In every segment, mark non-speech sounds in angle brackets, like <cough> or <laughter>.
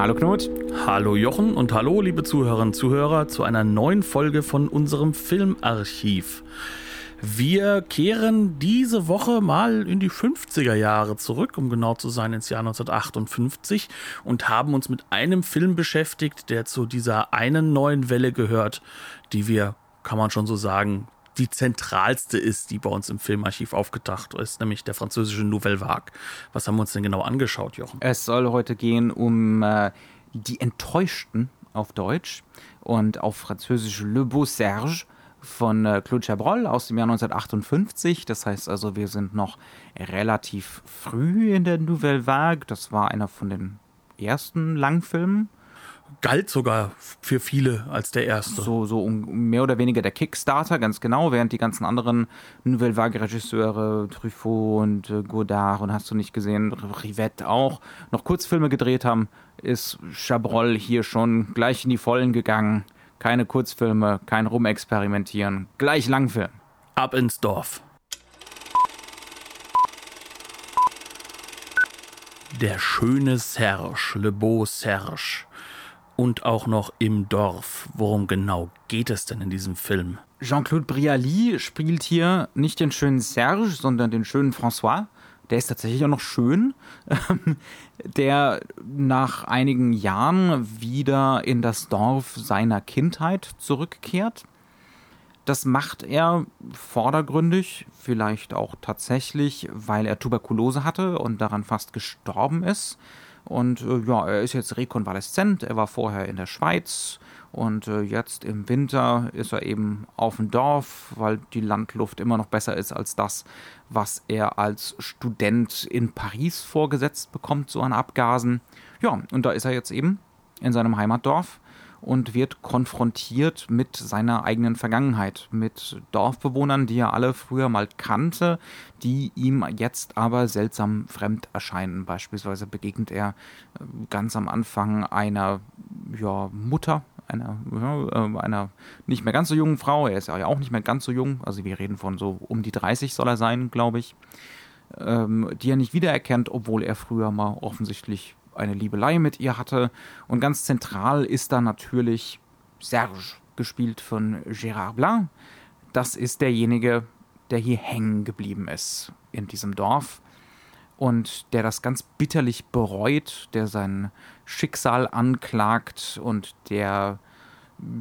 Hallo Knut. Hallo Jochen und hallo liebe Zuhörerinnen und Zuhörer zu einer neuen Folge von unserem Filmarchiv. Wir kehren diese Woche mal in die 50er Jahre zurück, um genau zu sein, ins Jahr 1958 und haben uns mit einem Film beschäftigt, der zu dieser einen neuen Welle gehört, die wir, kann man schon so sagen, die zentralste ist, die bei uns im Filmarchiv aufgetaucht ist, nämlich der französische Nouvelle Vague. Was haben wir uns denn genau angeschaut, Jochen? Es soll heute gehen um äh, die Enttäuschten auf Deutsch und auf Französisch Le Beau Serge von äh, Claude Chabrol aus dem Jahr 1958. Das heißt also, wir sind noch relativ früh in der Nouvelle Vague. Das war einer von den ersten Langfilmen galt sogar für viele als der erste. So, so mehr oder weniger der Kickstarter, ganz genau, während die ganzen anderen Nouvelle Vague-Regisseure, Truffaut und äh, Godard und hast du nicht gesehen, Rivette auch, noch Kurzfilme gedreht haben, ist Chabrol hier schon gleich in die Vollen gegangen. Keine Kurzfilme, kein Rumexperimentieren, gleich Langfilm. Ab ins Dorf. Der schöne Serge, Le Beau Serge und auch noch im Dorf. Worum genau geht es denn in diesem Film? Jean-Claude Brialy spielt hier nicht den schönen Serge, sondern den schönen François. Der ist tatsächlich auch noch schön, <laughs> der nach einigen Jahren wieder in das Dorf seiner Kindheit zurückkehrt. Das macht er vordergründig, vielleicht auch tatsächlich, weil er Tuberkulose hatte und daran fast gestorben ist. Und äh, ja, er ist jetzt rekonvaleszent. Er war vorher in der Schweiz und äh, jetzt im Winter ist er eben auf dem Dorf, weil die Landluft immer noch besser ist als das, was er als Student in Paris vorgesetzt bekommt, so an Abgasen. Ja, und da ist er jetzt eben in seinem Heimatdorf und wird konfrontiert mit seiner eigenen Vergangenheit, mit Dorfbewohnern, die er alle früher mal kannte, die ihm jetzt aber seltsam fremd erscheinen. Beispielsweise begegnet er äh, ganz am Anfang einer ja, Mutter, einer, ja, äh, einer nicht mehr ganz so jungen Frau. Er ist ja auch nicht mehr ganz so jung, also wir reden von so um die 30 soll er sein, glaube ich. Ähm, die er nicht wiedererkennt, obwohl er früher mal offensichtlich eine Liebelei mit ihr hatte. Und ganz zentral ist da natürlich Serge, gespielt von Gérard Blanc. Das ist derjenige, der hier hängen geblieben ist in diesem Dorf und der das ganz bitterlich bereut, der sein Schicksal anklagt und der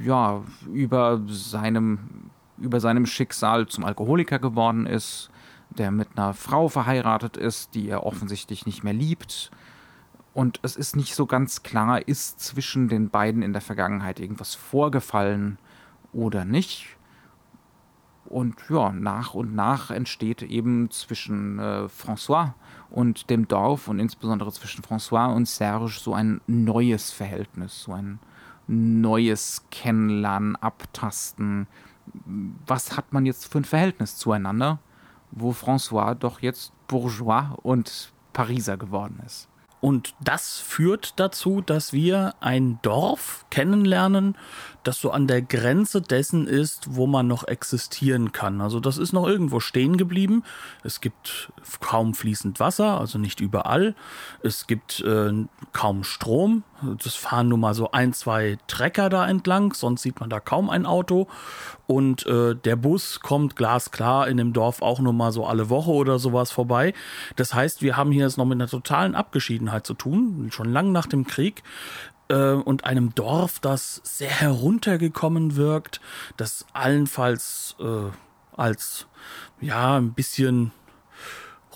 ja über seinem über seinem Schicksal zum Alkoholiker geworden ist, der mit einer Frau verheiratet ist, die er offensichtlich nicht mehr liebt und es ist nicht so ganz klar, ist zwischen den beiden in der Vergangenheit irgendwas vorgefallen oder nicht. Und ja, nach und nach entsteht eben zwischen äh, François und dem Dorf und insbesondere zwischen François und Serge so ein neues Verhältnis, so ein neues Kennenlernen, Abtasten. Was hat man jetzt für ein Verhältnis zueinander, wo François doch jetzt Bourgeois und Pariser geworden ist? Und das führt dazu, dass wir ein Dorf kennenlernen, das so an der Grenze dessen ist, wo man noch existieren kann. Also das ist noch irgendwo stehen geblieben. Es gibt kaum fließend Wasser, also nicht überall. Es gibt äh, kaum Strom. Das fahren nur mal so ein, zwei Trecker da entlang, sonst sieht man da kaum ein Auto. Und äh, der Bus kommt glasklar in dem Dorf auch nur mal so alle Woche oder sowas vorbei. Das heißt, wir haben hier jetzt noch mit einer totalen Abgeschiedenheit zu tun, schon lang nach dem Krieg äh, und einem Dorf, das sehr heruntergekommen wirkt, das allenfalls äh, als ja ein bisschen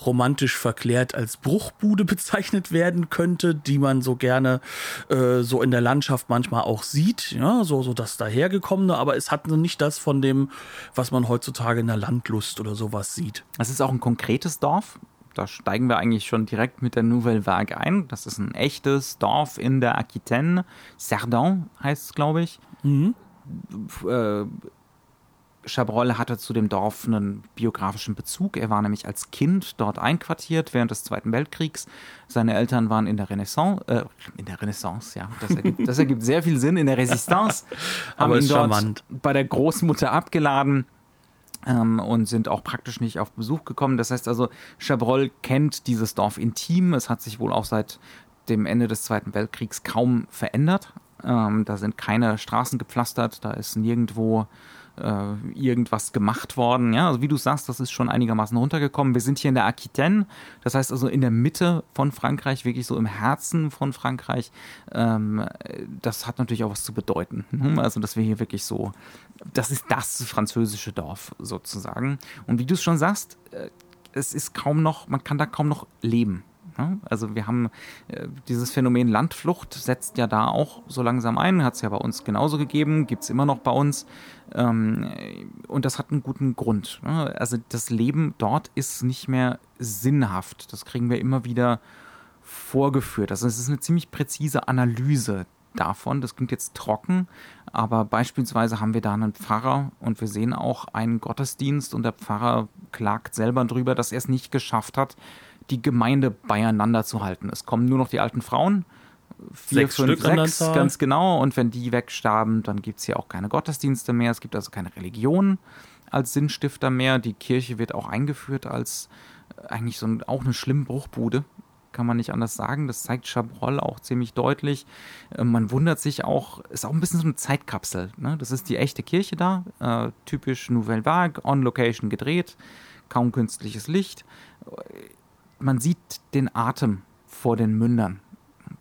romantisch verklärt als Bruchbude <laughs> bezeichnet werden könnte, die man so gerne äh, so in der Landschaft manchmal auch sieht, ja, so, so das dahergekommene, aber es hat nicht das von dem, was man heutzutage in der Landlust oder sowas sieht. Es ist auch ein konkretes Dorf, da steigen wir eigentlich schon direkt mit der Nouvelle Vague ein. Das ist ein echtes Dorf in der Aquitaine. Cerdan heißt es, glaube ich. Mhm. Äh, Chabrol hatte zu dem Dorf einen biografischen Bezug. Er war nämlich als Kind dort einquartiert während des Zweiten Weltkriegs. Seine Eltern waren in der Renaissance, äh, in der Renaissance, ja, das ergibt, das ergibt sehr viel Sinn, in der Resistance. <laughs> haben Aber ihn dort charmant. bei der Großmutter abgeladen ähm, und sind auch praktisch nicht auf Besuch gekommen. Das heißt also, Chabrol kennt dieses Dorf intim. Es hat sich wohl auch seit dem Ende des Zweiten Weltkriegs kaum verändert. Ähm, da sind keine Straßen gepflastert, da ist nirgendwo äh, irgendwas gemacht worden. Ja, also wie du sagst, das ist schon einigermaßen runtergekommen. Wir sind hier in der Aquitaine, das heißt also in der Mitte von Frankreich, wirklich so im Herzen von Frankreich. Ähm, das hat natürlich auch was zu bedeuten. hm? Also, dass wir hier wirklich so, das ist das französische Dorf sozusagen. Und wie du es schon sagst, äh, es ist kaum noch, man kann da kaum noch leben. Ja, Also wir haben äh, dieses Phänomen Landflucht setzt ja da auch so langsam ein, hat es ja bei uns genauso gegeben, gibt es immer noch bei uns. Ähm, und das hat einen guten Grund. ne? Also das Leben dort ist nicht mehr sinnhaft. Das kriegen wir immer wieder vorgeführt. Also es ist eine ziemlich präzise Analyse davon. Das klingt jetzt trocken, aber beispielsweise haben wir da einen Pfarrer und wir sehen auch einen Gottesdienst und der Pfarrer klagt selber drüber, dass er es nicht geschafft hat, die Gemeinde beieinander zu halten. Es kommen nur noch die alten Frauen. Vier, Sechs fünf, Stück sechs, ganz genau. Und wenn die wegstarben, dann gibt es hier auch keine Gottesdienste mehr. Es gibt also keine Religion als Sinnstifter mehr. Die Kirche wird auch eingeführt als äh, eigentlich so ein, auch eine schlimme Bruchbude. Kann man nicht anders sagen. Das zeigt Chabrol auch ziemlich deutlich. Äh, Man wundert sich auch, ist auch ein bisschen so eine Zeitkapsel. Ne? Das ist die echte Kirche da. Äh, typisch Nouvelle Vague, on Location gedreht. Kaum künstliches Licht. Man sieht den Atem vor den Mündern.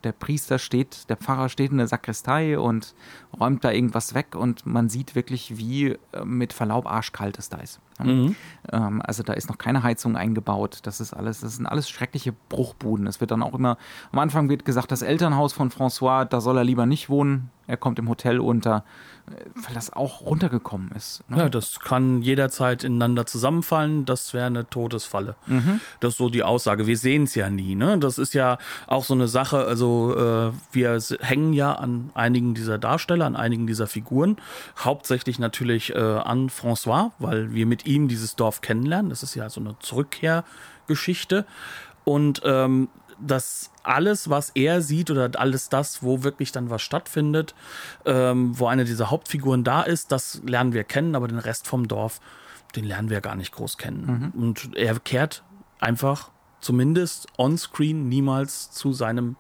Der Priester steht, der Pfarrer steht in der Sakristei und räumt da irgendwas weg und man sieht wirklich, wie äh, mit Verlaub arschkalt es da ist. Ähm, also da ist noch keine Heizung eingebaut. Das ist alles, das sind alles schreckliche Bruchbuden. Es wird dann auch immer, am Anfang wird gesagt, das Elternhaus von François, da soll er lieber nicht wohnen. Er kommt im Hotel unter, weil das auch runtergekommen ist. ne? Ja, das kann jederzeit ineinander zusammenfallen. Das wäre eine Todesfalle. Das ist so die Aussage. Wir sehen es ja nie. Ne? Das ist ja auch so eine Sache. Also äh, wir hängen ja an einigen dieser Darsteller, an einigen dieser Figuren. Hauptsächlich natürlich äh, an François, weil wir mit ihm dieses Dorf kennenlernen. Das ist ja so eine Zurückkehrgeschichte. Und ähm, das alles, was er sieht oder alles das, wo wirklich dann was stattfindet, ähm, wo eine dieser Hauptfiguren da ist, das lernen wir kennen, aber den Rest vom Dorf, den lernen wir gar nicht groß kennen. Und er kehrt einfach zumindest on-screen niemals zu seinem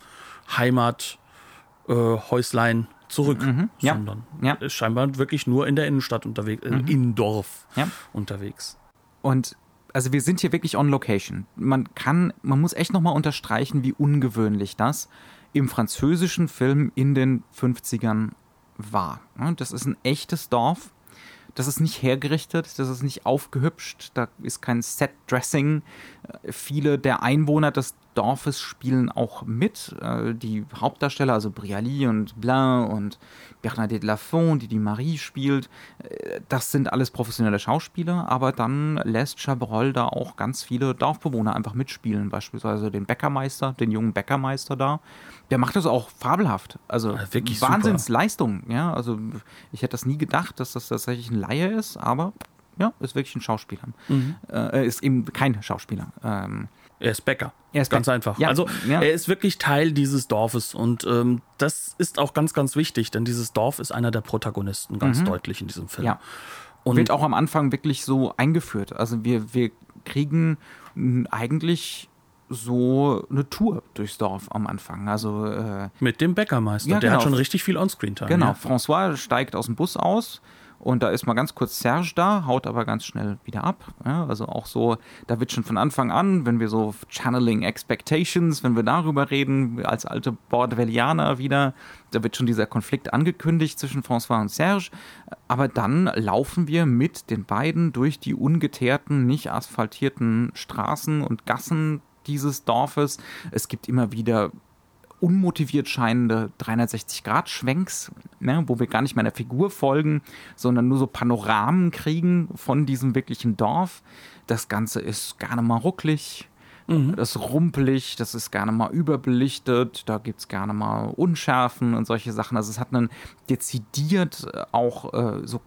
Heimathäuslein äh, zurück, Ja. sondern Ja. ist scheinbar wirklich nur in der Innenstadt unterwegs, äh, im Dorf Ja. unterwegs. Und also wir sind hier wirklich on location. Man kann, man muss echt nochmal unterstreichen, wie ungewöhnlich das im französischen Film in den 50ern war. Das ist ein echtes Dorf. Das ist nicht hergerichtet, das ist nicht aufgehübscht, da ist kein Set-Dressing. Äh, Viele der Einwohner des Dorfes spielen auch mit. Äh, Die Hauptdarsteller, also Brialy und Blain und Bernadette Lafont, die die Marie spielt, äh, das sind alles professionelle Schauspieler, aber dann lässt Chabrol da auch ganz viele Dorfbewohner einfach mitspielen, beispielsweise den Bäckermeister, den jungen Bäckermeister da. Der macht das auch fabelhaft. Also Ja, wirklich super. Wahnsinnsleistung, ja. Also ich hätte das nie gedacht, dass das tatsächlich ein Laie ist, aber ja, ist wirklich ein Schauspieler. Mhm. Äh, ist eben kein Schauspieler. Ähm, Er ist Bäcker. Er ist ganz Bäcker. einfach. Ja, Also ja. er ist wirklich Teil dieses Dorfes und ähm, das ist auch ganz, ganz wichtig, denn dieses Dorf ist einer der Protagonisten ganz deutlich in diesem Film. Mhm. Ja. Und wird auch am Anfang wirklich so eingeführt. Also wir, wir kriegen eigentlich so eine Tour durchs Dorf am Anfang. Also äh, mit dem Bäckermeister. Ja, der genau. hat schon richtig viel Onscreen-Time. genau. François steigt aus dem Bus aus und da ist mal ganz kurz Serge da, haut aber ganz schnell wieder ab. Ja, also auch so, da wird schon von Anfang an, wenn wir so Channeling Expectations, wenn wir darüber reden, als alte Bordellianer wieder, da wird schon dieser Konflikt angekündigt zwischen François und Serge. Aber dann laufen wir mit den beiden durch die ungeteerten, nicht asphaltierten Straßen und Gassen dieses Dorfes. Es gibt immer wieder unmotiviert scheinende 360-Grad-Schwenks, ne, wo wir gar nicht mehr der Figur folgen, sondern nur so Panoramen kriegen von diesem wirklichen Dorf. Das Ganze ist gerne mal rucklig, das ist rumpelig, das ist gerne mal überbelichtet, da gibt es gerne mal Unschärfen und solche Sachen. Also es hat einen dezidiert äh, auch äh, so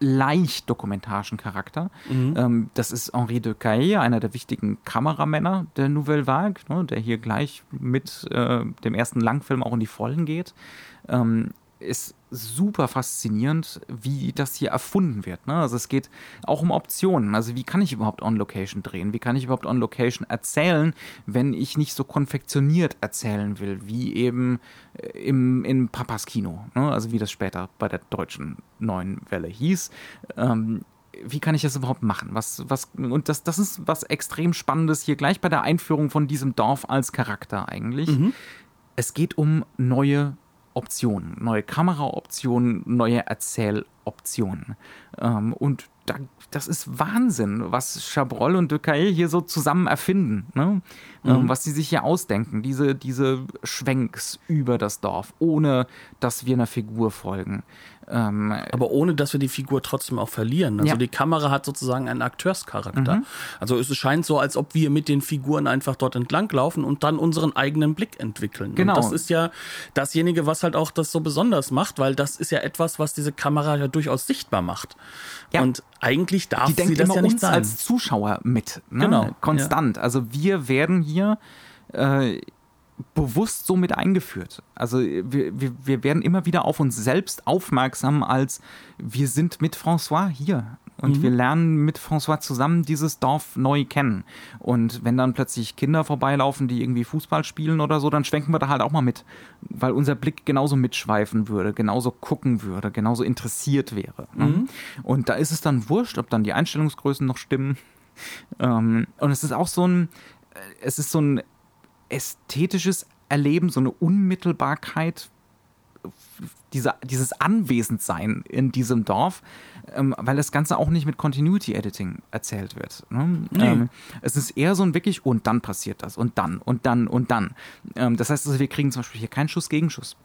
leicht dokumentarischen Charakter. Mhm. Ähm, das ist Henri de Caille, einer der wichtigen Kameramänner der Nouvelle Vague, ne, der hier gleich mit äh, dem ersten Langfilm auch in die Vollen geht. Ähm, ist super faszinierend, wie das hier erfunden wird. Ne? Also es geht auch um Optionen. Also wie kann ich überhaupt On-Location drehen? Wie kann ich überhaupt On-Location erzählen, wenn ich nicht so konfektioniert erzählen will, wie eben äh, im, im Papas Kino. Ne? Also wie das später bei der deutschen neuen Welle hieß. Ähm, wie kann ich das überhaupt machen? Was, was, und das, das ist was extrem Spannendes hier gleich bei der Einführung von diesem Dorf als Charakter eigentlich. Mhm. Es geht um neue Optionen, neue Kameraoptionen, neue Erzähloptionen. Ähm, und da, das ist Wahnsinn, was Chabrol und Ducaille hier so zusammen erfinden, ne? ähm, mhm. was sie sich hier ausdenken, diese, diese Schwenks über das Dorf, ohne dass wir einer Figur folgen. Ähm, aber ohne, dass wir die Figur trotzdem auch verlieren. Also ja. die Kamera hat sozusagen einen Akteurscharakter. Mhm. Also es scheint so, als ob wir mit den Figuren einfach dort entlang laufen und dann unseren eigenen Blick entwickeln. Genau. Und das ist ja dasjenige, was halt auch das so besonders macht, weil das ist ja etwas, was diese Kamera ja durchaus sichtbar macht. Ja. Und eigentlich darf die sie das ja nicht sein. als Zuschauer mit. Ne? Genau. Konstant. Ja. Also wir werden hier äh, bewusst so mit eingeführt. Also wir, wir, wir werden immer wieder auf uns selbst aufmerksam, als wir sind mit François hier. Und mhm. wir lernen mit François zusammen dieses Dorf neu kennen. Und wenn dann plötzlich Kinder vorbeilaufen, die irgendwie Fußball spielen oder so, dann schwenken wir da halt auch mal mit. Weil unser Blick genauso mitschweifen würde, genauso gucken würde, genauso interessiert wäre. Ne? Mhm. Und da ist es dann wurscht, ob dann die Einstellungsgrößen noch stimmen. Ähm, und es ist auch so ein, äh, es ist so ein ästhetisches Erleben, so eine Unmittelbarkeit, dieser, dieses Anwesendsein in diesem Dorf, ähm, weil das Ganze auch nicht mit Continuity Editing erzählt wird. Ne? Nee. Ähm, es ist eher so ein wirklich, und dann passiert das, und dann, und dann, und dann. Ähm, das heißt, also, wir kriegen zum Beispiel hier keinen Schuss Gegenschuss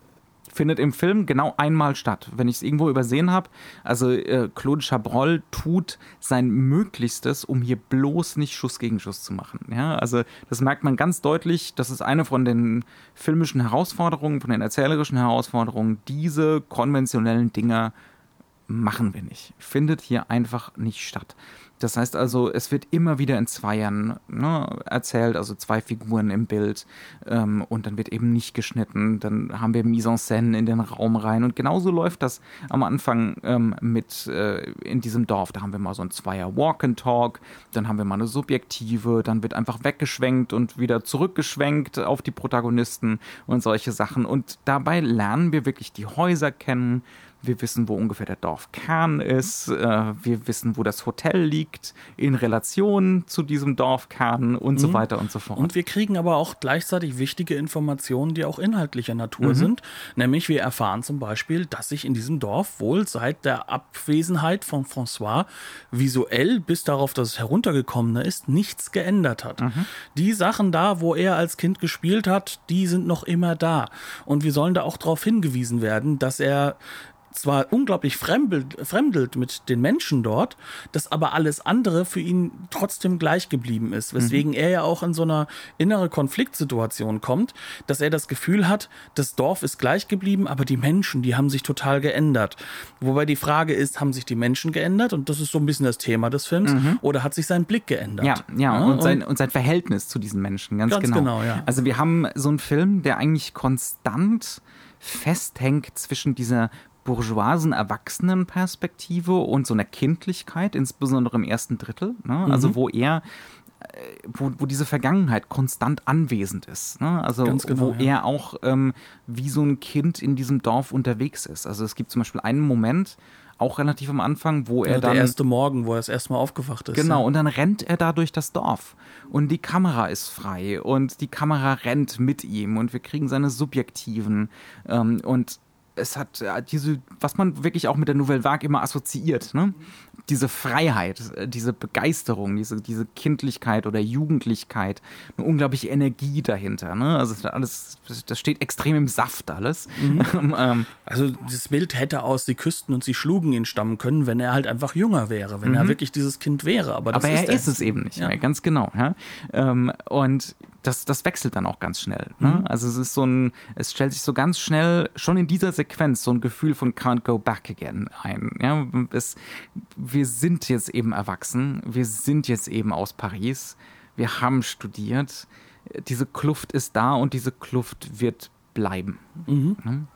findet im Film genau einmal statt. Wenn ich es irgendwo übersehen habe, also äh, Claude Chabrol tut sein Möglichstes, um hier bloß nicht Schuss gegen Schuss zu machen. Ja, also das merkt man ganz deutlich. Das ist eine von den filmischen Herausforderungen, von den erzählerischen Herausforderungen. Diese konventionellen Dinger machen wir nicht. Findet hier einfach nicht statt. Das heißt also, es wird immer wieder in Zweiern ne, erzählt, also zwei Figuren im Bild ähm, und dann wird eben nicht geschnitten. Dann haben wir Mise en scène in den Raum rein und genauso läuft das am Anfang ähm, mit äh, in diesem Dorf. Da haben wir mal so ein Zweier Walk and Talk, dann haben wir mal eine Subjektive, dann wird einfach weggeschwenkt und wieder zurückgeschwenkt auf die Protagonisten und solche Sachen. Und dabei lernen wir wirklich die Häuser kennen, wir wissen, wo ungefähr der Dorfkern ist. Äh, wir wissen, wo das Hotel liegt in Relation zu diesem Dorfkern und mhm. so weiter und so fort. Und wir kriegen aber auch gleichzeitig wichtige Informationen, die auch inhaltlicher Natur mhm. sind. Nämlich wir erfahren zum Beispiel, dass sich in diesem Dorf wohl seit der Abwesenheit von François visuell bis darauf, dass es heruntergekommen ist, nichts geändert hat. Mhm. Die Sachen da, wo er als Kind gespielt hat, die sind noch immer da. Und wir sollen da auch darauf hingewiesen werden, dass er zwar unglaublich fremdelt, fremdelt mit den Menschen dort, dass aber alles andere für ihn trotzdem gleich geblieben ist. Weswegen mhm. er ja auch in so einer innere Konfliktsituation kommt, dass er das Gefühl hat, das Dorf ist gleich geblieben, aber die Menschen, die haben sich total geändert. Wobei die Frage ist, haben sich die Menschen geändert? Und das ist so ein bisschen das Thema des Films. Mhm. Oder hat sich sein Blick geändert? Ja, ja, ja und, sein, und sein Verhältnis zu diesen Menschen, ganz, ganz genau. genau ja. Also wir haben so einen Film, der eigentlich konstant festhängt zwischen dieser bourgeoisen Erwachsenenperspektive und so einer Kindlichkeit, insbesondere im ersten Drittel. Ne? Also mhm. Wo er äh, wo, wo diese Vergangenheit konstant anwesend ist. Ne? Also genau, wo ja. er auch ähm, wie so ein Kind in diesem Dorf unterwegs ist. Also es gibt zum Beispiel einen Moment, auch relativ am Anfang, wo er ja, dann. Der erste Morgen, wo er das erste Mal aufgewacht ist. Genau, ja. und dann rennt er da durch das Dorf. Und die Kamera ist frei und die Kamera rennt mit ihm und wir kriegen seine Subjektiven. Ähm, und es hat äh, diese, was man wirklich auch mit der Nouvelle Vague immer assoziiert, ne? Diese Freiheit, äh, diese Begeisterung, diese, diese Kindlichkeit oder Jugendlichkeit, eine unglaubliche Energie dahinter, ne? Also alles, das steht extrem im Saft alles. Mhm. <laughs> ähm, also das Bild hätte aus, sie küssten und sie schlugen ihn stammen können, wenn er halt einfach jünger wäre, wenn mhm. er wirklich dieses Kind wäre. Aber, Aber er ist, er ist es eben nicht ja. mehr, ganz genau. Ja? Ähm, und das, das wechselt dann auch ganz schnell. Ne? Mhm. Also es ist so ein, es stellt sich so ganz schnell schon in dieser Sequenz so ein Gefühl von can't go back again ein. Ja, es, wir sind jetzt eben erwachsen, wir sind jetzt eben aus Paris, wir haben studiert, diese Kluft ist da und diese Kluft wird bleiben. Mhm. Ne?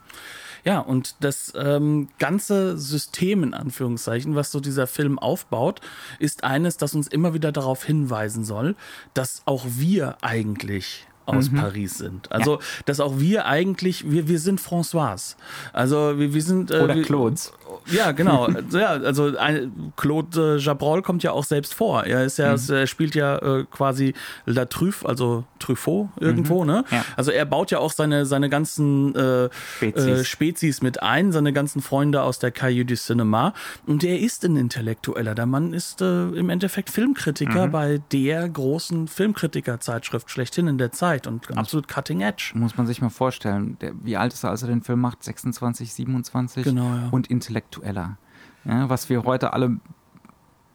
Ja, und das ähm, ganze System in Anführungszeichen, was so dieser Film aufbaut, ist eines, das uns immer wieder darauf hinweisen soll, dass auch wir eigentlich aus mhm. Paris sind. Also, ja. dass auch wir eigentlich, wir, wir sind François. Also, wir, wir sind. Äh, Oder Claudes. Ja, genau. <laughs> ja, also ein, Claude äh, Jabrol kommt ja auch selbst vor. Er ist ja, mhm. er spielt ja äh, quasi La Truffe, also Truffaut irgendwo, mhm. ne? Ja. Also er baut ja auch seine, seine ganzen äh, Spezies. Äh, Spezies mit ein, seine ganzen Freunde aus der Cahiers du Cinema. Und er ist ein Intellektueller. Der Mann ist äh, im Endeffekt Filmkritiker mhm. bei der großen Filmkritikerzeitschrift schlechthin in der Zeit und absolut cutting edge. Muss man sich mal vorstellen. Der, wie alt ist er, als er den Film macht? 26, 27? Genau, ja. Und intellektuell intellektueller. Ja, was wir heute alle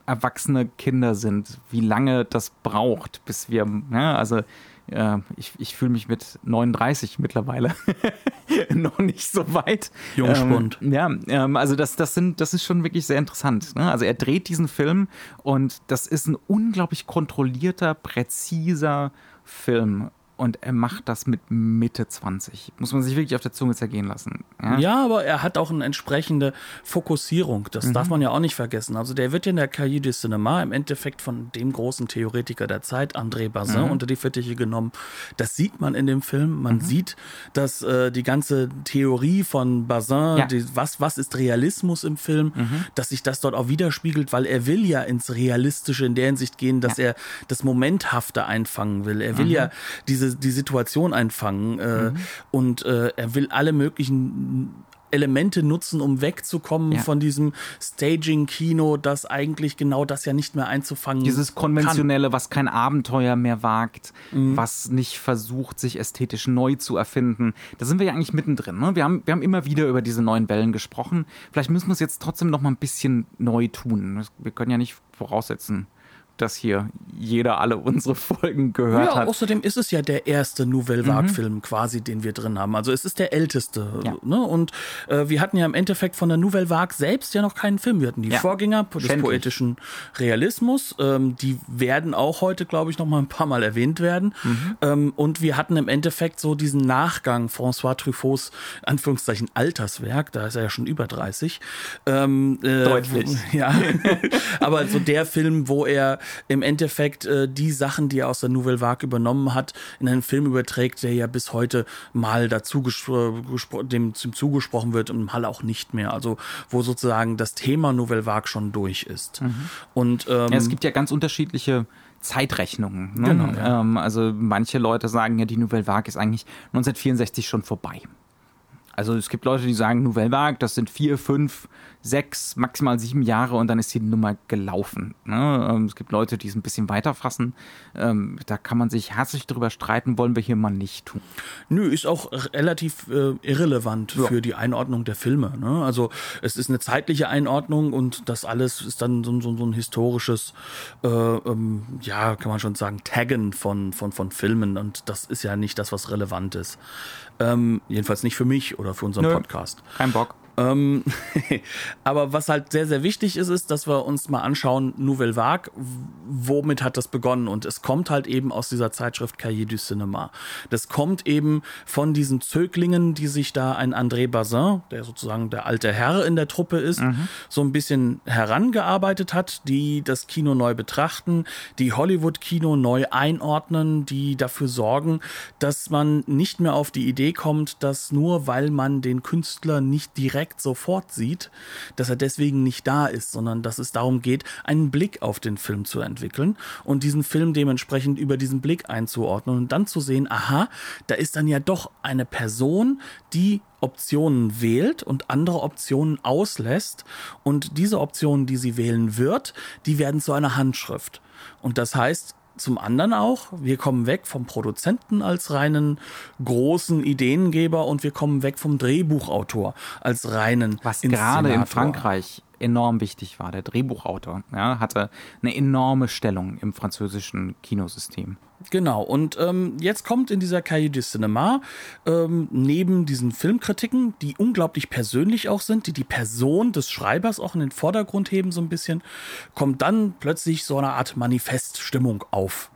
erwachsene Kinder sind, wie lange das braucht, bis wir, ja, also äh, ich, ich fühle mich mit 39 mittlerweile <laughs> noch nicht so weit. Jungspund. Ähm, ja, ähm, also das, das, sind, das ist schon wirklich sehr interessant. Ne? Also er dreht diesen Film und das ist ein unglaublich kontrollierter, präziser Film und er macht das mit Mitte 20. Muss man sich wirklich auf der Zunge zergehen lassen. Ja, ja aber er hat auch eine entsprechende Fokussierung. Das mhm. darf man ja auch nicht vergessen. Also der wird ja in der Cahiers du Cinema im Endeffekt von dem großen Theoretiker der Zeit, André Bazin, mhm. unter die Fittiche genommen. Das sieht man in dem Film. Man mhm. sieht, dass äh, die ganze Theorie von Bazin, ja. die, was, was ist Realismus im Film, mhm. dass sich das dort auch widerspiegelt, weil er will ja ins Realistische in der Hinsicht gehen, dass ja. er das Momenthafte einfangen will. Er will mhm. ja diese diese, die Situation einfangen äh, mhm. und äh, er will alle möglichen Elemente nutzen, um wegzukommen ja. von diesem Staging-Kino, das eigentlich genau das ja nicht mehr einzufangen Dieses konventionelle, kann. was kein Abenteuer mehr wagt, mhm. was nicht versucht, sich ästhetisch neu zu erfinden. Da sind wir ja eigentlich mittendrin. Ne? Wir, haben, wir haben immer wieder über diese neuen Wellen gesprochen. Vielleicht müssen wir es jetzt trotzdem noch mal ein bisschen neu tun. Wir können ja nicht voraussetzen, dass hier jeder alle unsere Folgen gehört ja, hat. Außerdem ist es ja der erste Nouvelle Vague-Film mhm. quasi, den wir drin haben. Also es ist der älteste. Ja. Ne? Und äh, wir hatten ja im Endeffekt von der Nouvelle Vague selbst ja noch keinen Film. Wir hatten die ja. Vorgänger des Schändlich. poetischen Realismus. Ähm, die werden auch heute, glaube ich, noch mal ein paar Mal erwähnt werden. Mhm. Ähm, und wir hatten im Endeffekt so diesen Nachgang François Truffauts, Anführungszeichen, Alterswerk. Da ist er ja schon über 30. Ähm, äh, Deutlich. <laughs> Ja. Aber so der Film, wo er im Endeffekt äh, die Sachen, die er aus der Nouvelle Vague übernommen hat, in einen Film überträgt, der ja bis heute mal dazu dem, dem zugesprochen wird und mal auch nicht mehr. Also wo sozusagen das Thema Nouvelle Vague schon durch ist. Mhm. Und ähm, ja, es gibt ja ganz unterschiedliche Zeitrechnungen. Ne? Genau, ja. ähm, also manche Leute sagen ja, die Nouvelle Vague ist eigentlich 1964 schon vorbei. Also es gibt Leute, die sagen, Nouvelle Vague, das sind vier, fünf, sechs, maximal sieben Jahre und dann ist die Nummer gelaufen. Ne? Ähm, es gibt Leute, die es ein bisschen weiter fassen. Ähm, da kann man sich herzlich drüber streiten, wollen wir hier mal nicht tun. Nö, ist auch relativ äh, irrelevant ja. für die Einordnung der Filme. Ne? Also es ist eine zeitliche Einordnung und das alles ist dann so, so, so ein historisches, äh, ähm, ja, kann man schon sagen, Taggen von, von, von Filmen und das ist ja nicht das, was relevant ist. Ähm, jedenfalls nicht für mich oder für unseren Nö, Podcast. Kein Bock. Ähm, <laughs> aber was halt sehr, sehr wichtig ist, ist, dass wir uns mal anschauen, Nouvelle Vague, womit hat das begonnen? Und es kommt halt eben aus dieser Zeitschrift Cahiers du Cinema. Das kommt eben von diesen Zöglingen, die sich da ein André Bazin, der sozusagen der alte Herr in der Truppe ist, mhm. so ein bisschen herangearbeitet hat, die das Kino neu betrachten, die Hollywood-Kino neu einordnen, die dafür sorgen, dass man nicht mehr auf die Idee kommt, dass nur weil man den Künstler nicht direkt direkt sofort sieht, dass er deswegen nicht da ist, sondern dass es darum geht, einen Blick auf den Film zu entwickeln und diesen Film dementsprechend über diesen Blick einzuordnen und dann zu sehen, aha, da ist dann ja doch eine Person, die Optionen wählt und andere Optionen auslässt. Und diese Optionen, die sie wählen wird, die werden zu einer Handschrift. Und das heißt, zum anderen auch, wir kommen weg vom Produzenten als reinen großen Ideengeber und wir kommen weg vom Drehbuchautor als reinen Was gerade in Frankreich enorm wichtig war. Der Drehbuchautor ja, hatte eine enorme Stellung im französischen Kinosystem. Genau, und ähm, jetzt kommt in dieser Cahiers du Cinema ähm, neben diesen Filmkritiken, die unglaublich persönlich auch sind, die die Person des Schreibers auch in den Vordergrund heben so ein bisschen, kommt dann plötzlich so eine Art Manifeststimmung auf.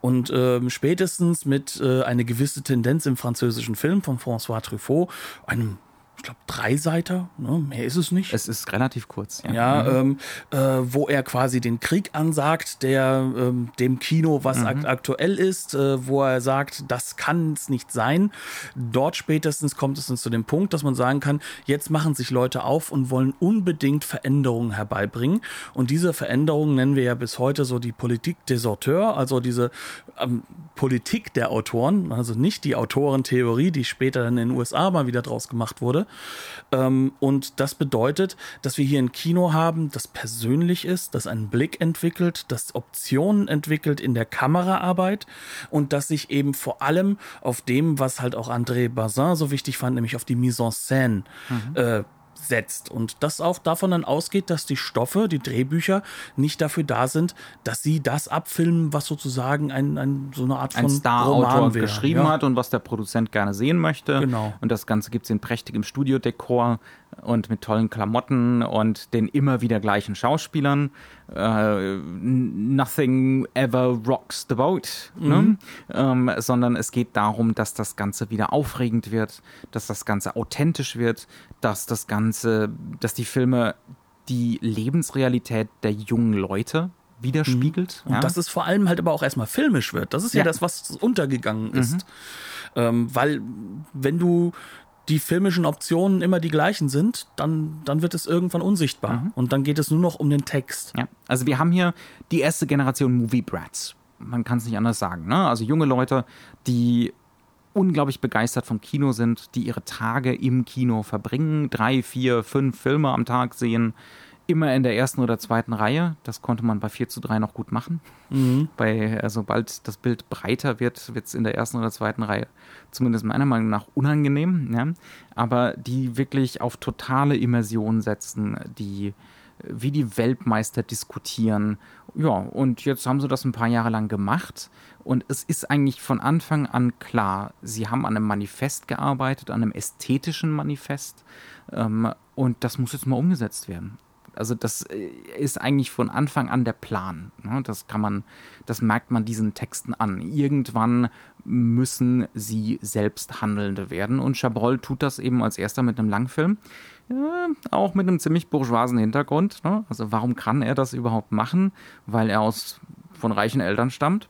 Und ähm, spätestens mit äh, eine gewisse Tendenz im französischen Film von François Truffaut, einem ich glaube, Dreiseiter, ne? mehr ist es nicht. Es ist relativ kurz, ja. ja mhm. ähm, äh, wo er quasi den Krieg ansagt, der ähm, dem Kino, was mhm. akt aktuell ist, äh, wo er sagt, das kann es nicht sein. Dort spätestens kommt es dann zu dem Punkt, dass man sagen kann, jetzt machen sich Leute auf und wollen unbedingt Veränderungen herbeibringen. Und diese Veränderungen nennen wir ja bis heute so die Politik des Auteurs, also diese ähm, Politik der Autoren, also nicht die Autorentheorie, die später in den USA mal wieder draus gemacht wurde, und das bedeutet, dass wir hier ein Kino haben, das persönlich ist, das einen Blick entwickelt, das Optionen entwickelt in der Kameraarbeit und das sich eben vor allem auf dem, was halt auch André Bazin so wichtig fand, nämlich auf die Mise en scène mhm. äh, setzt und das auch davon dann ausgeht, dass die Stoffe, die Drehbücher nicht dafür da sind, dass sie das abfilmen, was sozusagen ein, ein so eine Art von ein Star-Autor geschrieben ja. hat und was der Produzent gerne sehen möchte. Genau. Und das Ganze gibt es in prächtigem Studiodekor und mit tollen Klamotten und den immer wieder gleichen Schauspielern. Uh, nothing ever rocks the boat, ne? mhm. ne? ähm, sondern es geht darum, dass das Ganze wieder aufregend wird, dass das Ganze authentisch wird, dass das Ganze, dass die Filme die Lebensrealität der jungen Leute widerspiegelt. Mhm. Und ja. dass es vor allem halt aber auch erstmal filmisch wird. Das ist ja, ja das, was untergegangen ist. Mhm. Ähm, weil wenn du die filmischen Optionen immer die gleichen sind, dann, dann wird es irgendwann unsichtbar. Mhm. Und dann geht es nur noch um den Text. Ja, also wir haben hier die erste Generation Movie Brats. Man kann es nicht anders sagen. Ne? Also junge Leute, die unglaublich begeistert vom Kino sind, die ihre Tage im Kino verbringen, drei, vier, fünf Filme am Tag sehen, immer in der ersten oder zweiten Reihe. Das konnte man bei 4 zu 3 noch gut machen. Mhm. Bei, äh, sobald das Bild breiter wird, wird es in der ersten oder zweiten Reihe zumindest meiner Meinung nach unangenehm. Ja? Aber die wirklich auf totale Immersion setzen, die wie die Weltmeister diskutieren. Ja, und jetzt haben sie das ein paar Jahre lang gemacht. Und es ist eigentlich von Anfang an klar, sie haben an einem Manifest gearbeitet, an einem ästhetischen Manifest. Ähm, und das muss jetzt mal umgesetzt werden. Also das äh, ist eigentlich von Anfang an der Plan. Ne? Das kann man, das merkt man diesen Texten an. Irgendwann müssen sie selbst Handelnde werden und Chabrol tut das eben als erster mit einem Langfilm. Ja, auch mit einem ziemlich bourgeoisen Hintergrund. Ne? Also warum kann er das überhaupt machen? Weil er aus von reichen Eltern stammt.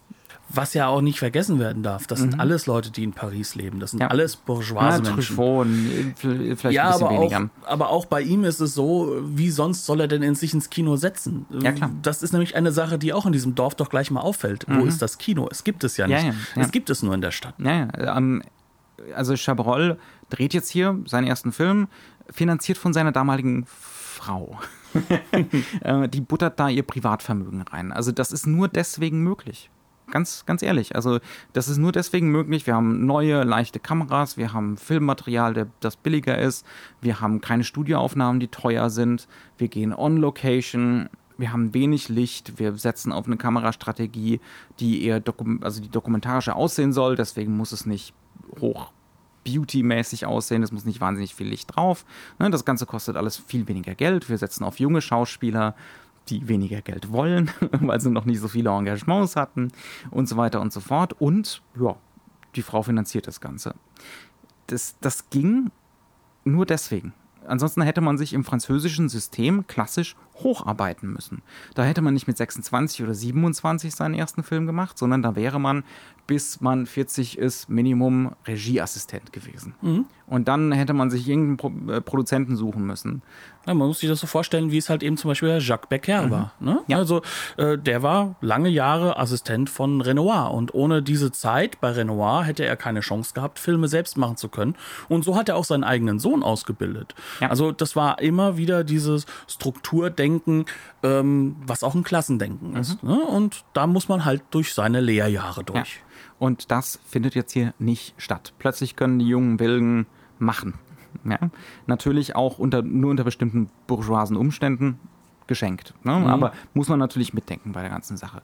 Was ja auch nicht vergessen werden darf, das mhm. sind alles Leute, die in Paris leben. Das sind ja. alles bourgeoise ja, Menschen. vielleicht ja, ein bisschen aber weniger. Auch, aber auch bei ihm ist es so, wie sonst soll er denn in sich ins Kino setzen? Ja, klar. Das ist nämlich eine Sache, die auch in diesem Dorf doch gleich mal auffällt. Mhm. Wo ist das Kino? Es gibt es ja nicht. Ja, es gibt es nur in der Stadt. Ja, ja. Ähm, also Chabrol dreht jetzt hier seinen ersten Film, finanziert von seiner damaligen Frau. <laughs> Äh, die buttert da ihr Privatvermögen rein. Also das ist nur deswegen möglich. Ganz, ganz ehrlich. Also, das ist nur deswegen möglich. Wir haben neue, leichte Kameras, wir haben Filmmaterial, der, das billiger ist, wir haben keine Studioaufnahmen, die teuer sind, wir gehen on Location, wir haben wenig Licht, wir setzen auf eine Kamerastrategie, die eher dokum also die dokumentarische aussehen soll, deswegen muss es nicht hoch beauty-mäßig aussehen, es muss nicht wahnsinnig viel Licht drauf. Ne, das Ganze kostet alles viel weniger Geld. Wir setzen auf junge Schauspieler, die weniger Geld wollen, <laughs> weil sie noch nicht so viele Engagements hatten und so weiter und so fort. Und ja, die Frau finanziert das Ganze. Das, das ging nur deswegen. Ansonsten hätte man sich im französischen System klassisch hocharbeiten müssen. Da hätte man nicht mit 26 oder 27 seinen ersten Film gemacht, sondern da wäre man, bis man 40 ist, Minimum Regieassistent gewesen. Mhm. Und dann hätte man sich irgendeinen Pro äh, Produzenten suchen müssen. Ja, man muss sich das so vorstellen, wie es halt eben zum Beispiel Jacques Becker mhm. war. Ne? Ja. Also äh, der war lange Jahre Assistent von Renoir und ohne diese Zeit bei Renoir hätte er keine Chance gehabt, Filme selbst machen zu können. Und so hat er auch seinen eigenen Sohn ausgebildet. Ja. Also das war immer wieder dieses Strukturdenken, ähm, was auch ein Klassendenken mhm. ist. Ne? Und da muss man halt durch seine Lehrjahre durch. Ja. Und das findet jetzt hier nicht statt. Plötzlich können die jungen Wilgen machen. Ja? Natürlich auch unter, nur unter bestimmten bourgeoisen Umständen geschenkt. Ne? Mhm. Aber muss man natürlich mitdenken bei der ganzen Sache.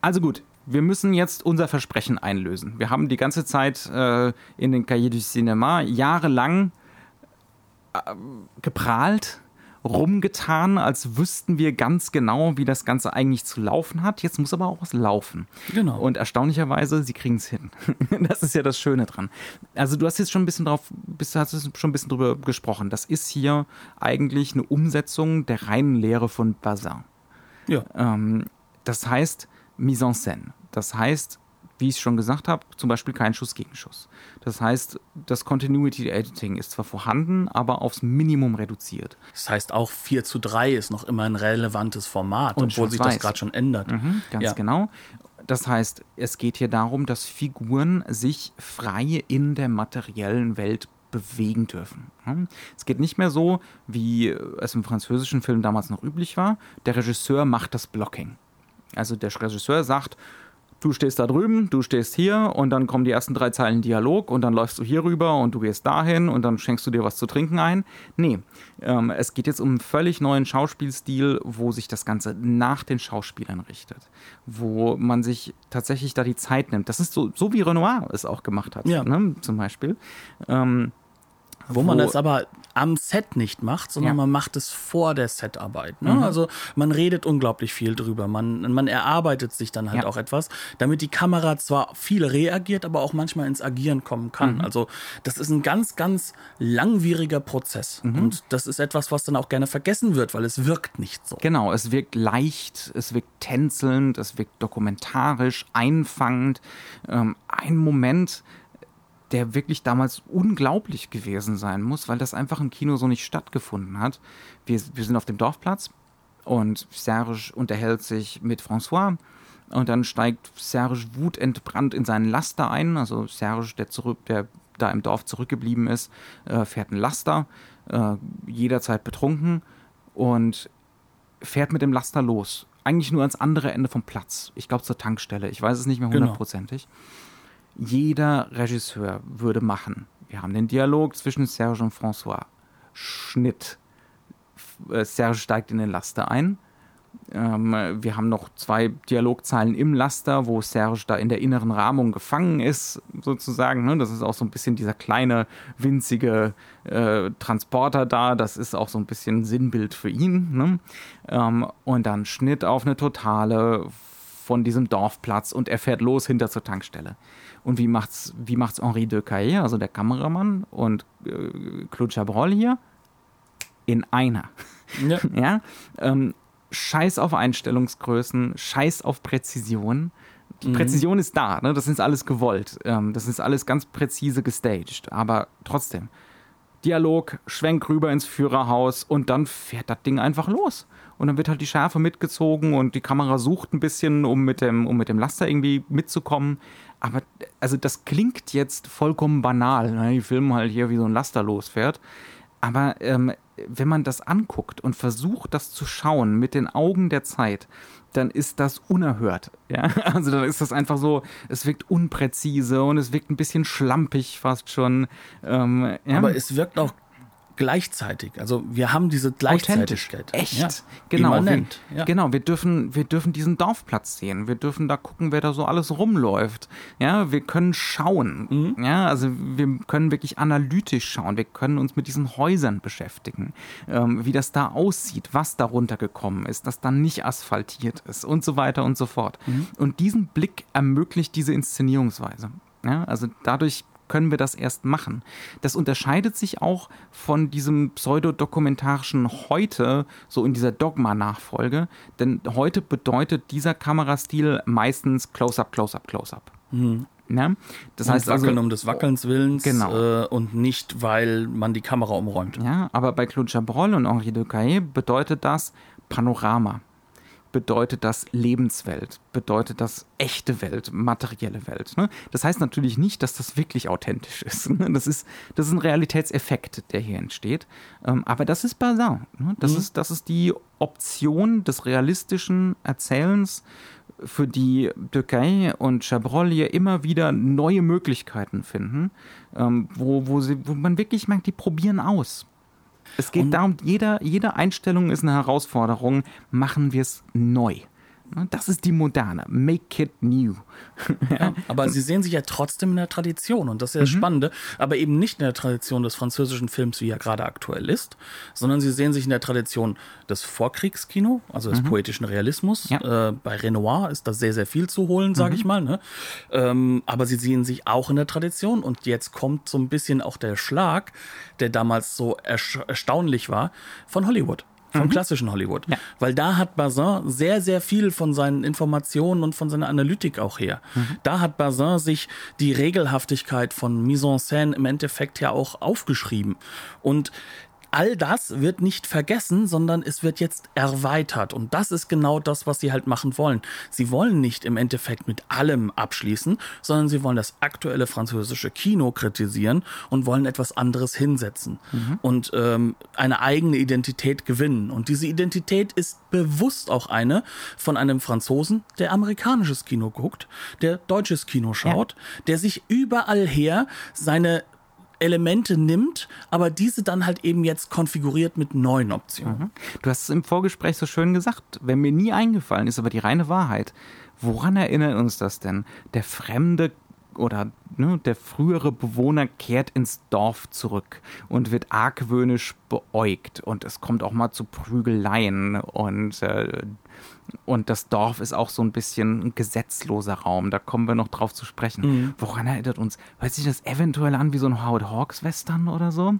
Also gut, wir müssen jetzt unser Versprechen einlösen. Wir haben die ganze Zeit äh, in den Cahiers du Cinéma jahrelang äh, geprahlt, rumgetan, als wüssten wir ganz genau, wie das Ganze eigentlich zu laufen hat. Jetzt muss aber auch was laufen. Genau. Und erstaunlicherweise, sie kriegen es hin. <laughs> das ist ja das Schöne dran. Also du hast jetzt schon ein bisschen drauf, bist, hast schon ein bisschen drüber gesprochen. Das ist hier eigentlich eine Umsetzung der reinen Lehre von Bazin. Ja. Ähm, das heißt Mise en scène. Das heißt, wie ich schon gesagt habe, zum Beispiel kein Schuss gegen Schuss. Das heißt, das Continuity Editing ist zwar vorhanden, aber aufs Minimum reduziert. Das heißt, auch 4 zu 3 ist noch immer ein relevantes Format, Und obwohl sich das schwarz-weiß. gerade schon ändert. Mhm, ganz Ja. genau. Das heißt, es geht hier darum, dass Figuren sich frei in der materiellen Welt bewegen dürfen. Hm? Es geht nicht mehr so, wie es im französischen Film damals noch üblich war. Der Regisseur macht das Blocking. Also der Regisseur sagt, du stehst da drüben, du stehst hier und dann kommen die ersten drei Zeilen Dialog und dann läufst du hier rüber und du gehst dahin und dann schenkst du dir was zu trinken ein. Nee, ähm, es geht jetzt um einen völlig neuen Schauspielstil, wo sich das Ganze nach den Schauspielern richtet, wo man sich tatsächlich da die Zeit nimmt. Das ist so, so wie Renoir es auch gemacht hat, Ja. ne, zum Beispiel. Ähm, Wo man Wo- das aber am Set nicht macht, sondern Ja. man macht es vor der Setarbeit. Ne? Also man redet unglaublich viel drüber. Man, man erarbeitet sich dann halt Ja. auch etwas, damit die Kamera zwar viel reagiert, aber auch manchmal ins Agieren kommen kann. Also das ist ein ganz, ganz langwieriger Prozess. Und das ist etwas, was dann auch gerne vergessen wird, weil es wirkt nicht so. Genau, es wirkt leicht, es wirkt tänzelnd, es wirkt dokumentarisch, einfangend. Ähm, ein Moment, der wirklich damals unglaublich gewesen sein muss, weil das einfach im Kino so nicht stattgefunden hat. Wir, wir sind auf dem Dorfplatz und Serge unterhält sich mit François und dann steigt Serge wutentbrannt in seinen Laster ein. Also Serge, der, zurück, der da im Dorf zurückgeblieben ist, äh, fährt einen Laster, äh, jederzeit betrunken und fährt mit dem Laster los. Eigentlich nur ans andere Ende vom Platz. Ich glaube zur Tankstelle. Ich weiß es nicht mehr Genau. Jeder Regisseur würde machen. Wir haben den Dialog zwischen Serge und François. Schnitt. Äh, Serge steigt in den Laster ein. Ähm, äh, wir haben noch zwei Dialogzeilen im Laster, wo Serge da in der inneren Rahmung gefangen ist, sozusagen. Ne? Das ist auch so ein bisschen dieser kleine, winzige äh, Transporter da. Das ist auch so ein bisschen Sinnbild für ihn. Ne? Ähm, und dann Schnitt auf eine Totale von diesem Dorfplatz und er fährt los hinter zur Tankstelle. Und wie macht's, wie macht's Henri de Caille, also der Kameramann und äh, Claude Chabrol hier? In einer. Ja. <laughs> Ja? Ähm, scheiß auf Einstellungsgrößen, scheiß auf Präzision. Die Präzision ist da, ne? das ist alles gewollt. Ähm, das ist alles ganz präzise gestaged. Aber trotzdem, Dialog, Schwenk rüber ins Führerhaus und dann fährt das Ding einfach los. Und dann wird halt die Schärfe mitgezogen und die Kamera sucht ein bisschen, um mit dem, um mit dem Laster irgendwie mitzukommen. Aber also das klingt jetzt vollkommen banal. Ne? Die filmen halt hier, wie so ein Laster losfährt. Aber ähm, wenn man das anguckt und versucht, das zu schauen mit den Augen der Zeit, dann ist das unerhört. <laughs> Ja? Also dann ist das einfach so, es wirkt unpräzise und es wirkt ein bisschen schlampig fast schon. Ähm, ja? Aber es wirkt auch gleichzeitig. Also wir haben diese. Gleichzeitigkeit. Echt? Ja, genau. Wir, Ja. Genau, wir dürfen, wir dürfen diesen Dorfplatz sehen. Wir dürfen da gucken, wer da so alles rumläuft. Ja, wir können schauen. Mhm. Ja, also wir können wirklich analytisch schauen. Wir können uns mit diesen Häusern beschäftigen. Ähm, wie das da aussieht, was darunter gekommen ist, dass da nicht asphaltiert ist und so weiter und so fort. Mhm. Und diesen Blick ermöglicht diese Inszenierungsweise. Ja, also dadurch können wir das erst machen. Das unterscheidet sich auch von diesem pseudodokumentarischen heute, so in dieser Dogma-Nachfolge, denn heute bedeutet dieser Kamerastil meistens Close-up, Close-up, Close-up. Ja? Das Das heißt heißt Wackeln also, um des Wackelns Willens Genau. äh, und nicht, weil man die Kamera umräumt. ja, aber bei Claude Chabrol und Henri de Caille bedeutet das Panorama. Bedeutet das Lebenswelt, bedeutet das echte Welt, materielle Welt. Ne? Das heißt natürlich nicht, dass das wirklich authentisch ist. <laughs> Ne? Das ist, das ist ein Realitätseffekt, der hier entsteht. Ähm, aber das ist Bazin. Ne? Das, ist, das ist die Option des realistischen Erzählens für die Decay und Chabrol hier immer wieder neue Möglichkeiten finden, ähm, wo, wo, sie, wo man wirklich merkt, die probieren aus. Es geht und darum, jeder, jede Einstellung ist eine Herausforderung. Machen wir es neu. Ne, das ist die moderne. Make it new. <laughs> ja, aber sie sehen sich ja trotzdem in der Tradition und das ist ja das mhm. Spannende, aber eben nicht in der Tradition des französischen Films, wie er gerade aktuell ist, sondern sie sehen sich in der Tradition des Vorkriegskino, also des mhm. poetischen Realismus. Ja. Äh, bei Renoir ist da sehr, sehr viel zu holen, sage mhm. ich mal. Ne? Ähm, aber sie sehen sich auch in der Tradition und jetzt kommt so ein bisschen auch der Schlag, der damals so erstaunlich war, von Hollywood vom mhm. klassischen Hollywood. Ja. Weil da hat Bazin sehr, sehr viel von seinen Informationen und von seiner Analytik auch her. Mhm. Da hat Bazin sich die Regelhaftigkeit von Mise en scène im Endeffekt ja auch aufgeschrieben. Und all das wird nicht vergessen, sondern es wird jetzt erweitert. Und das ist genau das, was sie halt machen wollen. Sie wollen nicht im Endeffekt mit allem abschließen, sondern sie wollen das aktuelle französische Kino kritisieren und wollen etwas anderes hinsetzen mhm. und ähm, eine eigene Identität gewinnen. Und diese Identität ist bewusst auch eine von einem Franzosen, der amerikanisches Kino guckt, der deutsches Kino schaut, ja. der sich überall her seine Elemente nimmt, aber diese dann halt eben jetzt konfiguriert mit neuen Optionen. Mhm. Du hast es im Vorgespräch so schön gesagt, wenn mir nie eingefallen ist, aber die reine Wahrheit. Woran erinnert uns das denn? Der fremde oder ne, der frühere Bewohner kehrt ins Dorf zurück und wird argwöhnisch beäugt und es kommt auch mal zu Prügeleien und äh, und das Dorf ist auch so ein bisschen ein gesetzloser Raum. Da kommen wir noch drauf zu sprechen. Mhm. Woran erinnert uns? Hört sich das eventuell an wie so ein Howard Hawks Western oder so?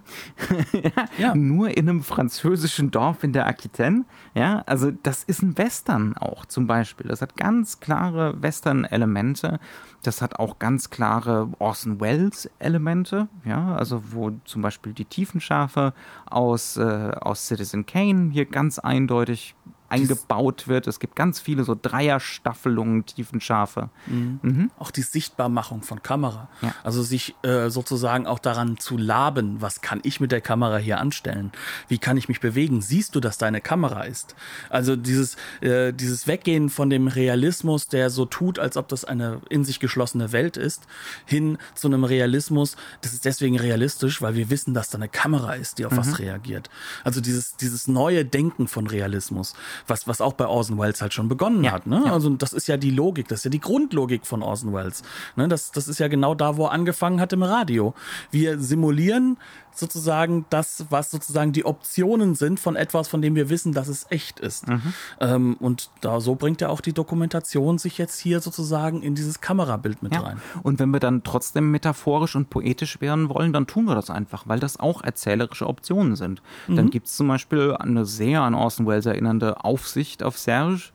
<laughs> ja. Nur in einem französischen Dorf in der Aquitaine. Ja, also das ist ein Western auch zum Beispiel. Das hat ganz klare Western-Elemente. Das hat auch ganz klare Orson Welles-Elemente. Ja, also wo zum Beispiel die Tiefenschafe aus, äh, aus Citizen Kane hier ganz eindeutig eingebaut wird. Es gibt ganz viele so Dreierstaffelungen, Tiefenscharfe. Mhm. Mhm. Auch die Sichtbarmachung von Kamera. Ja. Also sich äh, sozusagen auch daran zu laben, was kann ich mit der Kamera hier anstellen? Wie kann ich mich bewegen? Siehst du, dass deine Kamera ist? Also dieses, äh, dieses Weggehen von dem Realismus, der so tut, als ob das eine in sich geschlossene Welt ist, hin zu einem Realismus, das ist deswegen realistisch, weil wir wissen, dass da eine Kamera ist, die auf mhm. was reagiert. Also dieses, dieses neue Denken von Realismus was, was auch bei Orson Welles halt schon begonnen ja. hat. Ne? Ja. Also das ist ja die Logik, das ist ja die Grundlogik von Orson Welles. Ne? Das, das ist ja genau da, wo er angefangen hat im Radio. Wir simulieren sozusagen das, was sozusagen die Optionen sind von etwas, von dem wir wissen, dass es echt ist. Mhm. Ähm, und da so bringt ja auch die Dokumentation sich jetzt hier sozusagen in dieses Kamerabild mit ja. rein. Und wenn wir dann trotzdem metaphorisch und poetisch werden wollen, dann tun wir das einfach, weil das auch erzählerische Optionen sind. Mhm. Dann gibt es zum Beispiel eine sehr an Orson Welles erinnernde Aufsicht auf Serge,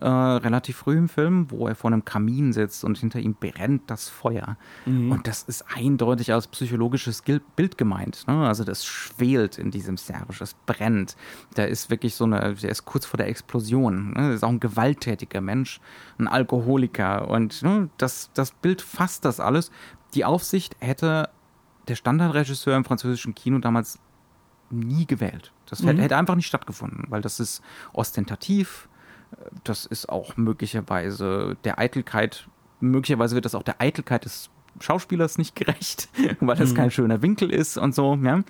äh, relativ früh im Film, wo er vor einem Kamin sitzt und hinter ihm brennt das Feuer. Mhm. Und das ist eindeutig als psychologisches Bild gemeint. Ne? Also das schwelt in diesem Serge, das brennt. Der ist wirklich so eine, der ist kurz vor der Explosion. Ne? Der ist auch ein gewalttätiger Mensch, ein Alkoholiker. Und ne, das, das Bild fasst das alles. Die Aufsicht hätte der Standardregisseur im französischen Kino damals nie gewählt. Das mhm. hätte einfach nicht stattgefunden, weil das ist ostentativ, das ist auch möglicherweise der Eitelkeit, möglicherweise wird das auch der Eitelkeit des Schauspielers nicht gerecht, <laughs> weil das mhm. kein schöner Winkel ist und so. Ja.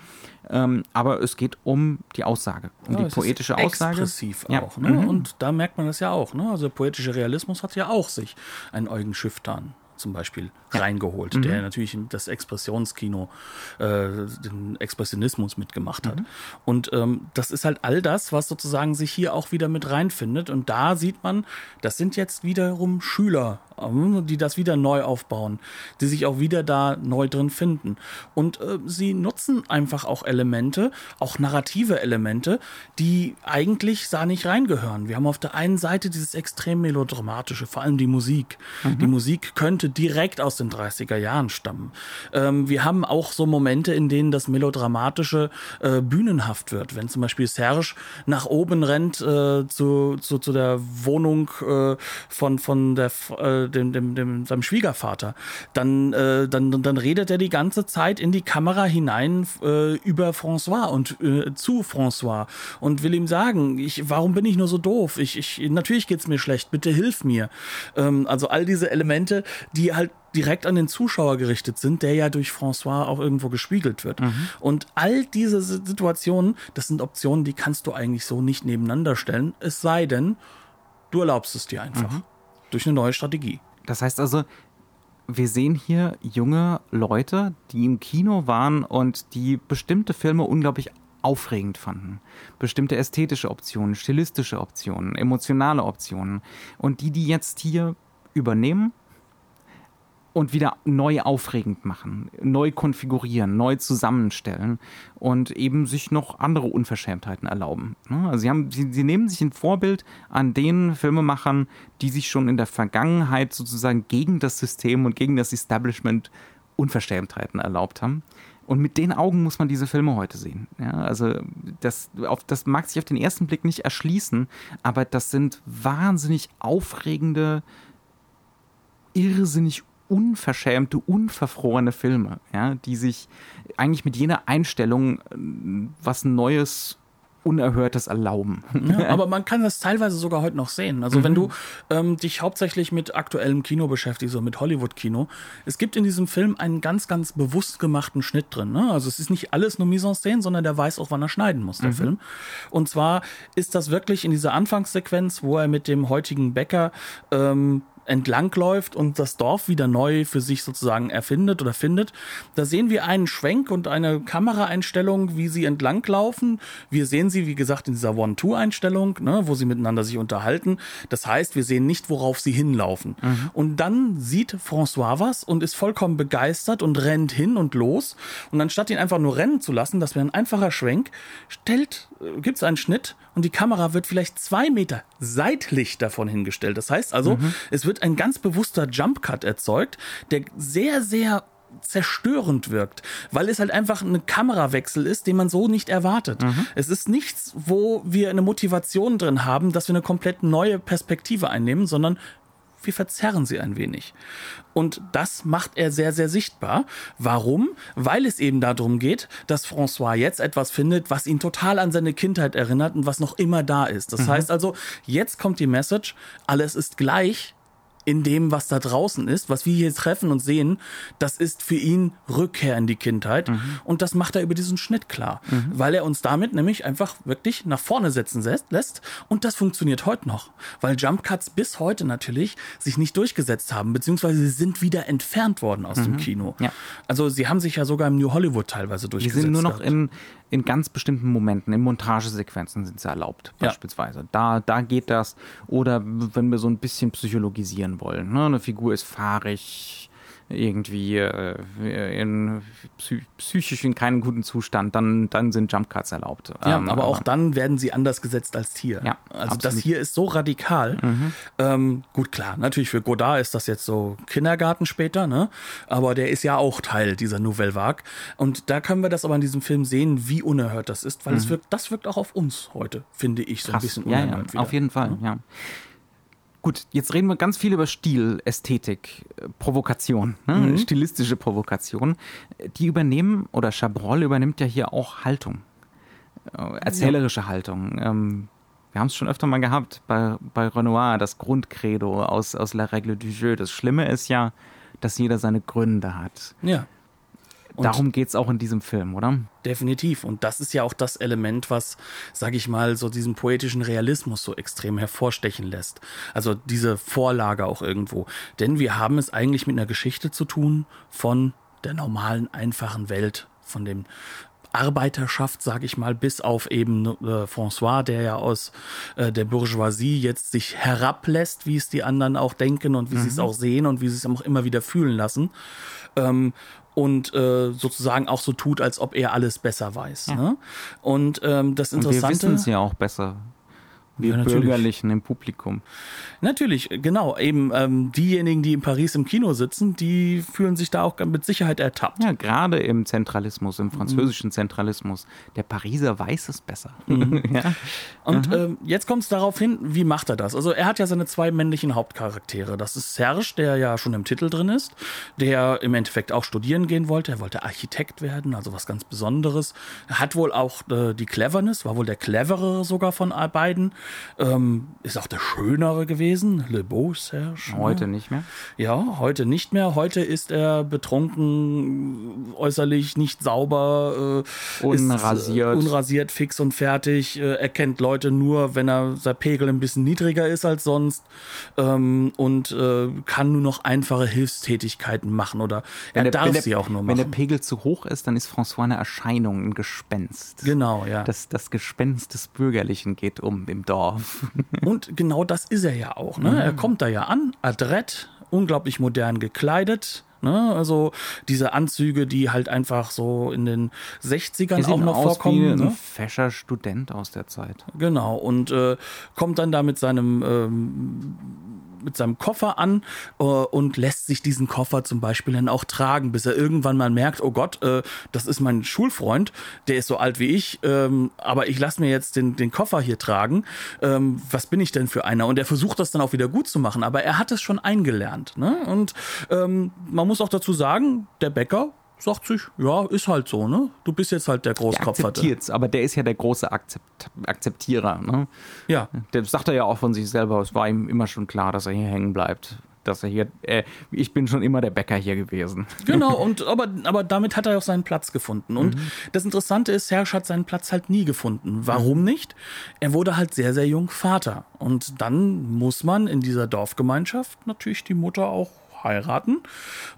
Ähm, aber es geht um die Aussage, um ja, die poetische Aussage. Expressiv ja. auch. Ne? Mhm. Und da merkt man das ja auch. Ne? Also poetischer Realismus hat ja auch sich einen Eugen Schifftan zum Beispiel ja. reingeholt, mhm. der natürlich das Expressionskino, äh, den Expressionismus mitgemacht hat. Mhm. Und ähm, das ist halt all das, was sozusagen sich hier auch wieder mit reinfindet. Und da sieht man, das sind jetzt wiederum Schüler die das wieder neu aufbauen, die sich auch wieder da neu drin finden. Und äh, sie nutzen einfach auch Elemente, auch narrative Elemente, die eigentlich da nicht reingehören. Wir haben auf der einen Seite dieses extrem melodramatische, vor allem die Musik. Mhm. Die Musik könnte direkt aus den 30er Jahren stammen. Ähm, wir haben auch so Momente, in denen das melodramatische äh, bühnenhaft wird. Wenn zum Beispiel Serge nach oben rennt äh, zu, zu, zu der Wohnung äh, von, von der äh, dem, dem, dem, seinem Schwiegervater, dann, äh, dann, dann redet er die ganze Zeit in die Kamera hinein äh, über François und äh, zu François und will ihm sagen, ich, warum bin ich nur so doof? Ich, ich, natürlich geht's mir schlecht, bitte hilf mir. Ähm, also all diese Elemente, die halt direkt an den Zuschauer gerichtet sind, der ja durch François auch irgendwo gespiegelt wird. Mhm. Und all diese Situationen, das sind Optionen, die kannst du eigentlich so nicht nebeneinander stellen, es sei denn, du erlaubst es dir einfach mhm. Durch eine neue Strategie. Das heißt also, wir sehen hier junge Leute, die im Kino waren und die bestimmte Filme unglaublich aufregend fanden. Bestimmte ästhetische Optionen, stilistische Optionen, emotionale Optionen. Und die, die jetzt hier übernehmen und wieder neu aufregend machen, neu konfigurieren, neu zusammenstellen und eben sich noch andere Unverschämtheiten erlauben. Ne? Also sie, haben, sie, sie nehmen sich ein Vorbild an den Filmemachern, die sich schon in der Vergangenheit sozusagen gegen das System und gegen das Establishment Unverschämtheiten erlaubt haben. Und mit den Augen muss man diese Filme heute sehen. Ja, also das, auf, das mag sich auf den ersten Blick nicht erschließen, aber das sind wahnsinnig aufregende, irrsinnig unverschämte, unverfrorene Filme, ja, die sich eigentlich mit jener Einstellung äh, was Neues Unerhörtes erlauben. Ja, <laughs> aber man kann das teilweise sogar heute noch sehen. Also mhm. wenn du ähm, dich hauptsächlich mit aktuellem Kino beschäftigst, so mit Hollywood-Kino, es gibt in diesem Film einen ganz, ganz bewusst gemachten Schnitt drin. Ne? Also es ist nicht alles nur Mise en scène, sondern der weiß auch, wann er schneiden muss, der mhm. Film. Und zwar ist das wirklich in dieser Anfangssequenz, wo er mit dem heutigen Bäcker ähm, entlangläuft und das Dorf wieder neu für sich sozusagen erfindet oder findet. Da sehen wir einen Schwenk und eine Kameraeinstellung, wie sie entlanglaufen. Wir sehen sie, wie gesagt, in dieser One-Two-Einstellung, ne, wo sie miteinander sich unterhalten. Das heißt, wir sehen nicht, worauf sie hinlaufen. Mhm. Und dann sieht François was und ist vollkommen begeistert und rennt hin und los. Und anstatt ihn einfach nur rennen zu lassen, das wäre ein einfacher Schwenk, stellt, äh, gibt es einen Schnitt und die Kamera wird vielleicht zwei Meter seitlich davon hingestellt. Das heißt also, mhm. es wird ein ganz bewusster Jump Cut erzeugt, der sehr, sehr zerstörend wirkt, weil es halt einfach ein Kamerawechsel ist, den man so nicht erwartet. Mhm. Es ist nichts, wo wir eine Motivation drin haben, dass wir eine komplett neue Perspektive einnehmen, sondern wir verzerren sie ein wenig. Und das macht er sehr, sehr sichtbar. Warum? Weil es eben darum geht, dass François jetzt etwas findet, was ihn total an seine Kindheit erinnert und was noch immer da ist. Das mhm. heißt also, jetzt kommt die Message, alles ist gleich, in dem, was da draußen ist, was wir hier treffen und sehen, das ist für ihn Rückkehr in die Kindheit. Mhm. Und das macht er über diesen Schnitt klar, mhm. weil er uns damit nämlich einfach wirklich nach vorne setzen lässt. Und das funktioniert heute noch, weil Jump Cuts bis heute natürlich sich nicht durchgesetzt haben, beziehungsweise sie sind wieder entfernt worden aus mhm. dem Kino. Ja. Also sie haben sich ja sogar im New Hollywood teilweise durchgesetzt. Die sind nur noch in, in ganz bestimmten Momenten, in Montagesequenzen sind sie erlaubt, beispielsweise. Ja. Da, da geht das. Oder wenn wir so ein bisschen psychologisieren wollen. Ne? Eine Figur ist fahrig, irgendwie äh, in psychisch in keinem guten Zustand, dann, dann sind Jump Cuts erlaubt. Ja, ähm, aber auch dann werden sie anders gesetzt als hier. Ja, also absolut. das hier ist so radikal. Mhm. Ähm, gut, klar, natürlich für Godard ist das jetzt so Kindergarten später, ne? Aber der ist ja auch Teil dieser Nouvelle Vague. Und da können wir das aber in diesem Film sehen, wie unerhört das ist, weil mhm. es wirkt, das wirkt auch auf uns heute, finde ich, so Krass. ein bisschen unerhört. Ja, ja, auf jeden Fall, ja. ja. Gut, jetzt reden wir ganz viel über Stil, Ästhetik, äh, Provokation, ne? mhm. stilistische Provokation. Die übernehmen, oder Chabrol übernimmt ja hier auch Haltung, äh, erzählerische ja. Haltung. Ähm, wir haben es schon öfter mal gehabt bei, bei Renoir, das Grundcredo aus, aus La Règle du Jeu. Das Schlimme ist ja, dass jeder seine Gründe hat. Ja. Und Darum geht es auch in diesem Film, oder? Definitiv. Und das ist ja auch das Element, was, sag ich mal, so diesen poetischen Realismus so extrem hervorstechen lässt. Also diese Vorlage auch irgendwo. Denn wir haben es eigentlich mit einer Geschichte zu tun von der normalen, einfachen Welt, von dem Arbeiterschaft, sage ich mal, bis auf eben äh, François, der ja aus äh, der Bourgeoisie jetzt sich herablässt, wie es die anderen auch denken und wie mhm. sie es auch sehen und wie sie es auch immer wieder fühlen lassen. Ähm, und äh, sozusagen auch so tut, als ob er alles besser weiß. Ja. Ne? Und ähm, das Interessante. Und wir wissen es ja auch besser. Wir Ja. Bürgerlichen im Publikum. Natürlich, genau. Eben ähm, diejenigen, die in Paris im Kino sitzen, die fühlen sich da auch mit Sicherheit ertappt. Ja, gerade im Zentralismus, im französischen Zentralismus. Der Pariser weiß es besser. <laughs> ja. Und ähm, jetzt kommt es darauf hin, wie macht er das? Also er hat ja seine zwei männlichen Hauptcharaktere. Das ist Serge, der ja schon im Titel drin ist, der im Endeffekt auch studieren gehen wollte. Er wollte Architekt werden, also was ganz Besonderes. Er hat wohl auch äh, die Cleverness, war wohl der cleverere sogar von beiden. Ähm, ist auch der schönere gewesen, Le Beau Serge. ne? Heute nicht mehr. Ja, heute nicht mehr. Heute ist er betrunken, äußerlich nicht sauber, äh, Unrasiert. Ist, äh, unrasiert, fix und fertig. Äh, er kennt Leute nur, wenn er sein Pegel ein bisschen niedriger ist als sonst ähm, und äh, kann nur noch einfache Hilfstätigkeiten machen oder er der- darf der- sie auch nur Wenn der machen. Pegel zu hoch ist, dann ist François eine Erscheinung, ein Gespenst. Genau, ja. Das, das Gespenst des Bürgerlichen geht um im Dorf. Und genau das ist er ja auch. Ne? Mhm. Er kommt da ja an, adrett, unglaublich modern gekleidet. Ne? Also diese Anzüge, die halt einfach so in den 60ern auch noch aus vorkommen. wie ein ne? fescher Student aus der Zeit. Genau, und äh, kommt dann da mit seinem, ähm, mit seinem Koffer an äh, und lässt sich diesen Koffer zum Beispiel dann auch tragen, bis er irgendwann mal merkt, oh Gott, äh, das ist mein Schulfreund, der ist so alt wie ich, ähm, aber ich lasse mir jetzt den, den Koffer hier tragen. Ähm, was bin ich denn für einer? Und er versucht das dann auch wieder gut zu machen, aber er hat es schon eingelernt. Ne? Und ähm, man muss auch dazu sagen, der Bäcker sagt sich, ja, ist halt so, ne? Du bist jetzt halt der Der Großkopferte. akzeptiert's, aber der ist ja der große Akzept Akzeptierer. Ne? Ja, Der sagt er ja auch von sich selber, es war ihm immer schon klar, dass er hier hängen bleibt. Dass er hier, äh, ich bin schon immer der Bäcker hier gewesen. Genau, <laughs> und aber, aber damit hat er auch seinen Platz gefunden. Und das Interessante ist, Serge hat seinen Platz halt nie gefunden. Warum nicht? Er wurde halt sehr, sehr jung Vater. Und dann muss man in dieser Dorfgemeinschaft natürlich die Mutter auch heiraten.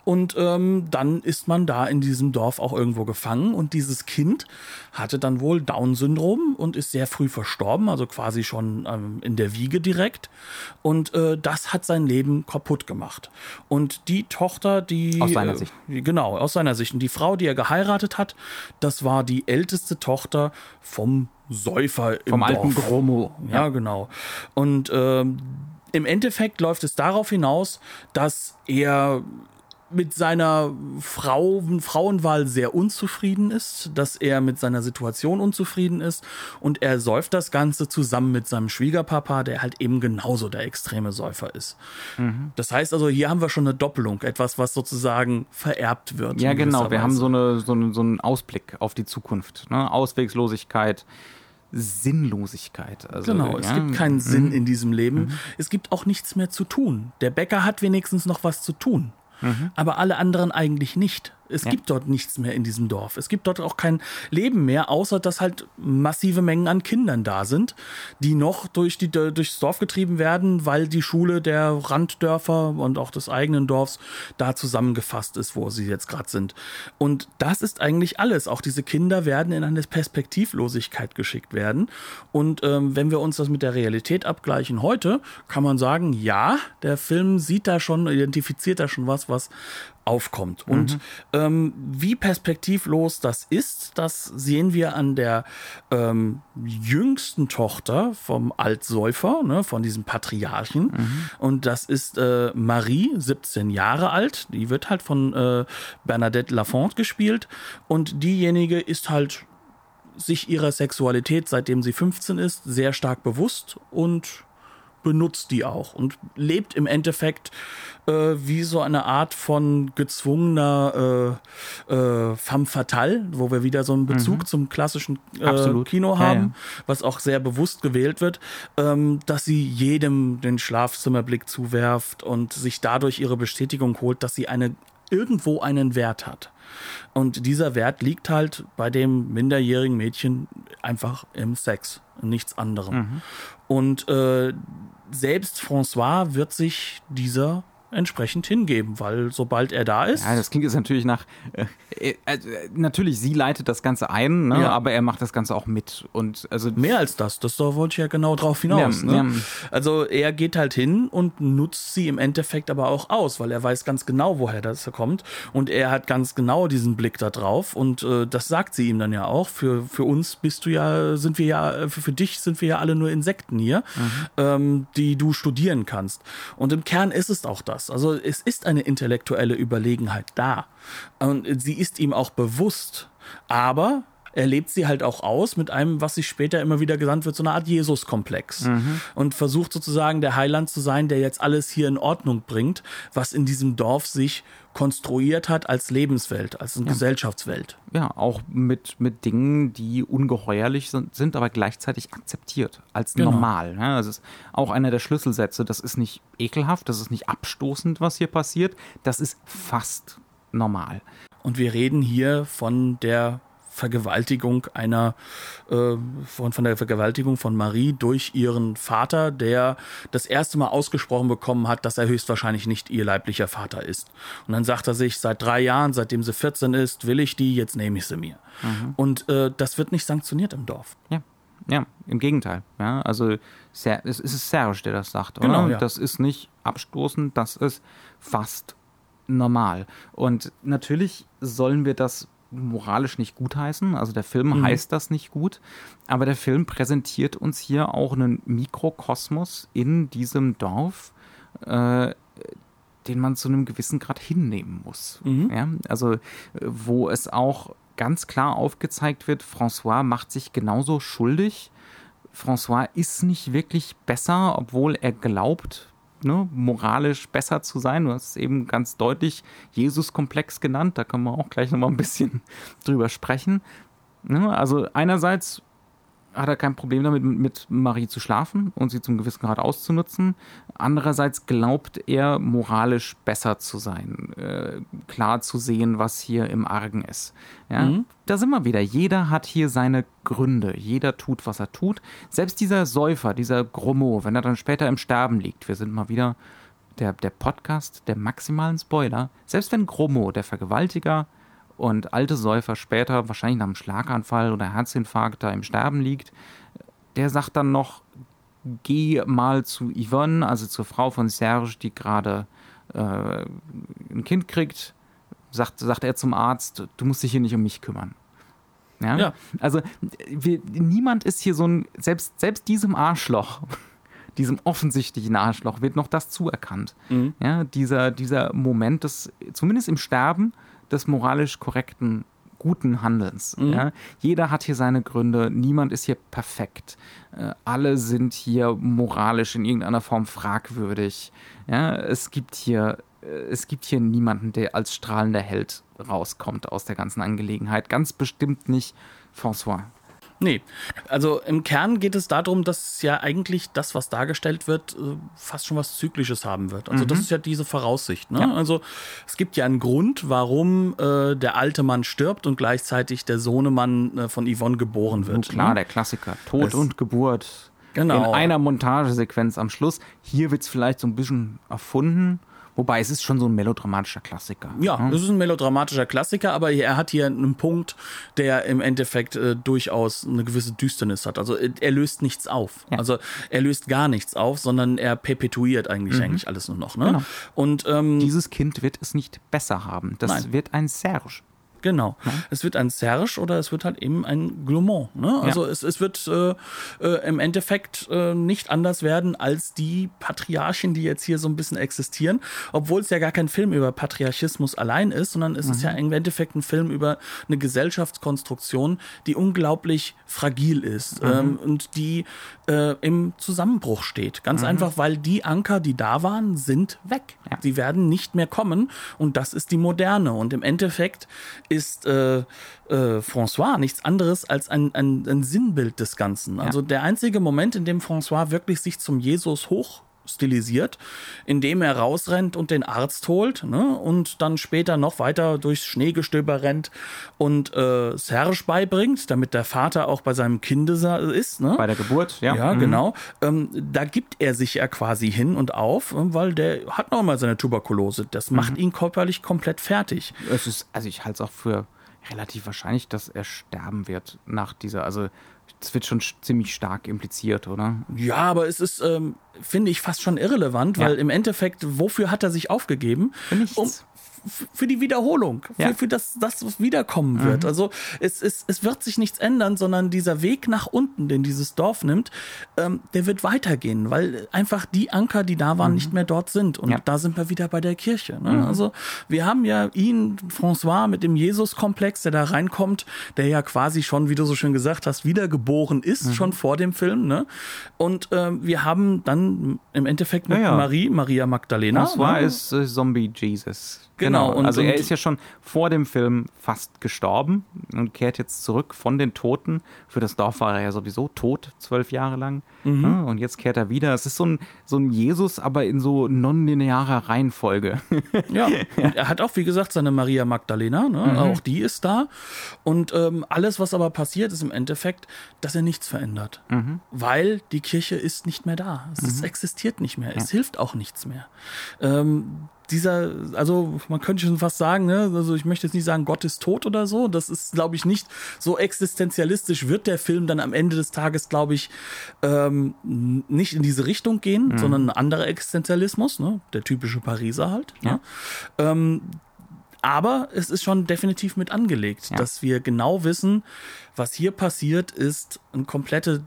Und ähm, dann ist man da in diesem Dorf auch irgendwo gefangen. Und dieses Kind hatte dann wohl Down-Syndrom und ist sehr früh verstorben, also quasi schon ähm, in der Wiege direkt. Und äh, das hat sein Leben kaputt gemacht. Und die Tochter, die. Aus seiner äh, Sicht. Genau, aus seiner Sicht. Und die Frau, die er geheiratet hat, das war die älteste Tochter vom Säufer im Vom Dorf. alten Gromo. Ja, genau. Und ähm, im Endeffekt läuft es darauf hinaus, dass er mit seiner Frau, Frauenwahl sehr unzufrieden ist, dass er mit seiner Situation unzufrieden ist und er säuft das Ganze zusammen mit seinem Schwiegerpapa, der halt eben genauso der extreme Säufer ist. Mhm. Das heißt also, hier haben wir schon eine Doppelung, etwas, was sozusagen vererbt wird. Ja, genau. Wir haben so, eine, so, eine, so einen Ausblick auf die Zukunft. Ne? Auswegslosigkeit, Sinnlosigkeit. Also, Genau, es ja, Mhm. gibt keinen Sinn in diesem Leben. Es gibt auch nichts mehr zu tun. Der Bäcker hat wenigstens noch was zu tun. Aber alle anderen eigentlich nicht. Es. Ja. gibt dort nichts mehr in diesem Dorf. Es gibt dort auch kein Leben mehr, außer dass halt massive Mengen an Kindern da sind, die noch durch die, durchs Dorf getrieben werden, weil die Schule der Randdörfer und auch des eigenen Dorfs da zusammengefasst ist, wo sie jetzt gerade sind. Und das ist eigentlich alles. Auch diese Kinder werden in eine Perspektivlosigkeit geschickt werden. Und ähm, wenn wir uns das mit der Realität abgleichen heute, kann man sagen, ja, der Film sieht da schon, identifiziert da schon was, was aufkommt. Und ähm, wie perspektivlos das ist, das sehen wir an der ähm, jüngsten Tochter vom Altsäufer, ne, von diesem Patriarchen. Und das ist äh, Marie, 17 Jahre alt. Die wird halt von äh, Bernadette Lafont gespielt. Und diejenige ist halt sich ihrer Sexualität, seitdem sie 15 ist, sehr stark bewusst und benutzt die auch und lebt im Endeffekt äh, wie so eine Art von gezwungener äh, äh, femme fatale, wo wir wieder so einen Bezug zum klassischen äh. Kino Ja, haben, ja. was auch sehr bewusst gewählt wird, ähm, dass sie jedem den Schlafzimmerblick zuwerft und sich dadurch ihre Bestätigung holt, dass sie eine irgendwo einen Wert hat. Und dieser Wert liegt halt bei dem minderjährigen Mädchen einfach im Sex, nichts anderem. Und äh, selbst François wird sich dieser entsprechend hingeben, weil sobald er da ist. Ja, das klingt jetzt natürlich nach. Äh, äh, äh, natürlich, sie leitet das Ganze ein, ne? Ja. aber er macht das Ganze auch mit. Und also Mehr als das, das da wollte ich ja genau drauf hinaus. Ja, ne? ja. Also er geht halt hin und nutzt sie im Endeffekt aber auch aus, weil er weiß ganz genau, woher das kommt und er hat ganz genau diesen Blick da drauf und äh, das sagt sie ihm dann ja auch. Für, für uns bist du ja, sind wir ja, für, für dich sind wir ja alle nur Insekten hier, ähm, die du studieren kannst. Und im Kern ist es auch das. Also es ist eine intellektuelle Überlegenheit da. Und sie ist ihm auch bewusst, aber er lebt sie halt auch aus mit einem, was sich später immer wieder genannt wird, so eine Art Jesus-Komplex. Und versucht sozusagen der Heiland zu sein, der jetzt alles hier in Ordnung bringt, was in diesem Dorf sich konstruiert hat als Lebenswelt, als eine Gesellschaftswelt. ja, auch mit, mit Dingen, die ungeheuerlich sind, sind, aber gleichzeitig akzeptiert als Genau. normal. Ja, das ist auch einer der Schlüsselsätze. Das ist nicht ekelhaft, das ist nicht abstoßend, was hier passiert. Das ist fast normal. Und wir reden hier von der Vergewaltigung einer, äh, von, von der Vergewaltigung von Marie durch ihren Vater, der das erste Mal ausgesprochen bekommen hat, dass er höchstwahrscheinlich nicht ihr leiblicher Vater ist. Und dann sagt er sich, seit drei Jahren, seitdem sie 14 ist, will ich die, jetzt nehme ich sie mir. Und äh, das wird nicht sanktioniert im Dorf. Ja, ja, im Gegenteil. Ja, also Ser es ist Serge, der das sagt. Oder? Genau, ja. Das ist nicht abstoßend, das ist fast normal. Und natürlich sollen wir das moralisch nicht gutheißen. Also der Film Mhm. heißt das nicht gut, aber der Film präsentiert uns hier auch einen Mikrokosmos in diesem Dorf, äh, den man zu einem gewissen Grad hinnehmen muss. Mhm. Ja, also äh, wo es auch ganz klar aufgezeigt wird, François macht sich genauso schuldig. François ist nicht wirklich besser, obwohl er glaubt, ne, moralisch besser zu sein. Du hast es eben ganz deutlich Jesus-Komplex genannt. Da können wir auch gleich nochmal ein bisschen <laughs> drüber sprechen. Ne, also einerseits hat er kein Problem damit, mit Marie zu schlafen und sie zum gewissen Grad auszunutzen. Andererseits glaubt er, moralisch besser zu sein, äh, klar zu sehen, was hier im Argen ist. Ja? Da sind wir wieder. Jeder hat hier seine Gründe. Jeder tut, was er tut. Selbst dieser Säufer, dieser Grommo, wenn er dann später im Sterben liegt, wir sind mal wieder der, der Podcast der maximalen Spoiler. Selbst wenn Grommo, der Vergewaltiger, und alte Säufer später, wahrscheinlich nach einem Schlaganfall oder Herzinfarkt, da im Sterben liegt, der sagt dann noch, geh mal zu Yvonne, also zur Frau von Serge, die gerade äh, ein Kind kriegt, sagt, sagt er zum Arzt, du musst dich hier nicht um mich kümmern. Ja? Ja. Also wir, niemand ist hier so ein, selbst, selbst diesem Arschloch, <laughs> diesem offensichtlichen Arschloch wird noch das zuerkannt. Ja, dieser, dieser Moment des, zumindest im Sterben, des moralisch korrekten, guten Handelns. Ja. Jeder hat hier seine Gründe, niemand ist hier perfekt. Äh, alle sind hier moralisch in irgendeiner Form fragwürdig. Ja. Es gibt hier äh, es gibt hier niemanden, der als strahlender Held rauskommt aus der ganzen Angelegenheit. Ganz bestimmt nicht François. Nee, also im Kern geht es darum, dass ja eigentlich das, was dargestellt wird, äh, fast schon was Zyklisches haben wird. Also das ist ja diese Voraussicht. Ne? Ja. Also es gibt ja einen Grund, warum äh, der alte Mann stirbt und gleichzeitig der Sohnemann äh, von Yvonne geboren wird. Nun klar, ne? der Klassiker. Tod Es- und Geburt. Genau. In einer Montagesequenz am Schluss. Hier wird es vielleicht so ein bisschen erfunden. Wobei es ist schon so ein melodramatischer Klassiker. Ja, das ist ein melodramatischer Klassiker, aber er hat hier einen Punkt, der im Endeffekt äh, durchaus eine gewisse Düsternis hat. Also äh, er löst nichts auf. Ja. Also er löst gar nichts auf, sondern er perpetuiert eigentlich eigentlich alles nur noch. Ne? Genau. Und ähm, Dieses Kind wird es nicht besser haben. Das Nein. wird ein Serge. Genau. Es wird ein Serge oder es wird halt eben ein Glumont. Ne? Also es, es wird äh, äh, im Endeffekt äh, nicht anders werden als die Patriarchen, die jetzt hier so ein bisschen existieren, obwohl es ja gar kein Film über Patriarchismus allein ist, sondern es ist ja im Endeffekt ein Film über eine Gesellschaftskonstruktion, die unglaublich fragil ist ähm, und die äh, im Zusammenbruch steht. Ganz einfach, weil die Anker, die da waren, sind weg. Ja. Die werden nicht mehr kommen und das ist die Moderne. Und im Endeffekt ist äh, äh, François nichts anderes als ein, ein, ein Sinnbild des Ganzen. Also der einzige Moment, in dem François wirklich sich zum Jesus hoch stilisiert, indem er rausrennt und den Arzt holt ne? und dann später noch weiter durchs Schneegestöber rennt und äh, Serge beibringt, damit der Vater auch bei seinem Kinde ist. Ne? Bei der Geburt, ja. Ja, mhm. genau. Ähm, da gibt er sich ja quasi hin und auf, weil der hat noch mal seine Tuberkulose. Das macht mhm. ihn körperlich komplett fertig. Es ist, also ich halte es auch für relativ wahrscheinlich, dass er sterben wird nach dieser, also das wird schon ziemlich stark impliziert, oder? Ja, aber es ist, ähm, finde ich, fast schon irrelevant, weil ja. im Endeffekt, wofür hat er sich aufgegeben? Nichts. Um, für die Wiederholung, ja. für, für, das, das, was wiederkommen wird. Mhm. Also es, es, es wird sich nichts ändern, sondern dieser Weg nach unten, den dieses Dorf nimmt, ähm, der wird weitergehen, weil einfach die Anker, die da waren, mhm. nicht mehr dort sind. Und ja. da sind wir wieder bei der Kirche. Ne? Mhm. Also wir haben ja ihn, François, mit dem Jesus-Komplex, der da reinkommt, der ja quasi schon, wie du so schön gesagt hast, wiedergeboren ist, mhm. schon vor dem Film. Ne? Und ähm, wir haben dann im Endeffekt mit ja, Marie, Maria Magdalena. François ne? ist äh, Zombie Jesus. Genau. genau. Und, also er ist ja schon vor dem Film fast gestorben und kehrt jetzt zurück von den Toten. Für das Dorf war er ja sowieso tot, zwölf Jahre lang. Mhm. Ja, und jetzt kehrt er wieder. Es ist so ein, so ein Jesus, aber in so nonlinearer Reihenfolge. <laughs> ja, und er hat auch, wie gesagt, seine Maria Magdalena. Ne? Mhm. Auch die ist da. Und ähm, alles, was aber passiert, ist im Endeffekt, dass er nichts verändert. Mhm. Weil die Kirche ist nicht mehr da. Es mhm. existiert nicht mehr. Es hilft auch nichts mehr. Ähm, dieser, also man könnte schon fast sagen, ne, also ich möchte jetzt nicht sagen, Gott ist tot oder so. Das ist, glaube ich, nicht so existenzialistisch wird der Film dann am Ende des Tages, glaube ich, ähm, nicht in diese Richtung gehen, mhm. sondern ein anderer Existenzialismus, ne, der typische Pariser halt. Ja. Ne? Ähm, aber es ist schon definitiv mit angelegt, ja. dass wir genau wissen, was hier passiert, ist eine komplette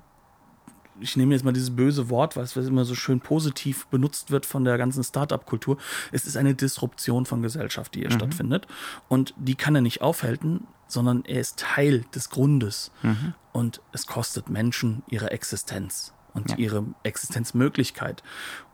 ich nehme jetzt mal dieses böse Wort, was immer so schön positiv benutzt wird von der ganzen Startup-Kultur. Es ist eine Disruption von Gesellschaft, die hier mhm. stattfindet. Und die kann er nicht aufhalten, sondern er ist Teil des Grundes. Mhm. Und es kostet Menschen ihre Existenz und ja. ihre Existenzmöglichkeit.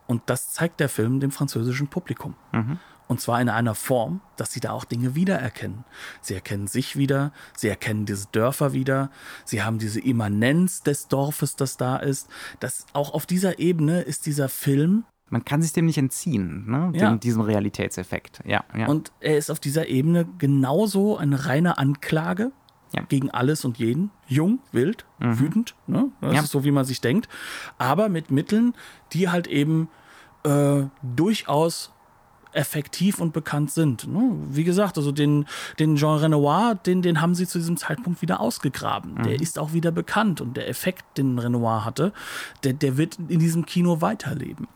Und das zeigt der Film dem französischen Publikum. Mhm. Und zwar in einer Form, dass sie da auch Dinge wiedererkennen. Sie erkennen sich wieder, sie erkennen diese Dörfer wieder, sie haben diese Immanenz des Dorfes, das da ist. Das auch auf dieser Ebene ist dieser Film. Man kann sich dem nicht entziehen, ne? Ja. Dem, diesem Realitätseffekt. Ja, ja. Und er ist auf dieser Ebene genauso eine reine Anklage ja. gegen alles und jeden. Jung, wild, mhm. wütend. Ne? Das ja. ist so, wie man sich denkt. Aber mit Mitteln, die halt eben äh, durchaus effektiv und bekannt sind. Ne? Wie gesagt, also den, den Jean Renoir, den, den haben sie zu diesem Zeitpunkt wieder ausgegraben. Mhm. Der ist auch wieder bekannt und der Effekt, den Renoir hatte, der, der wird in diesem Kino weiterleben.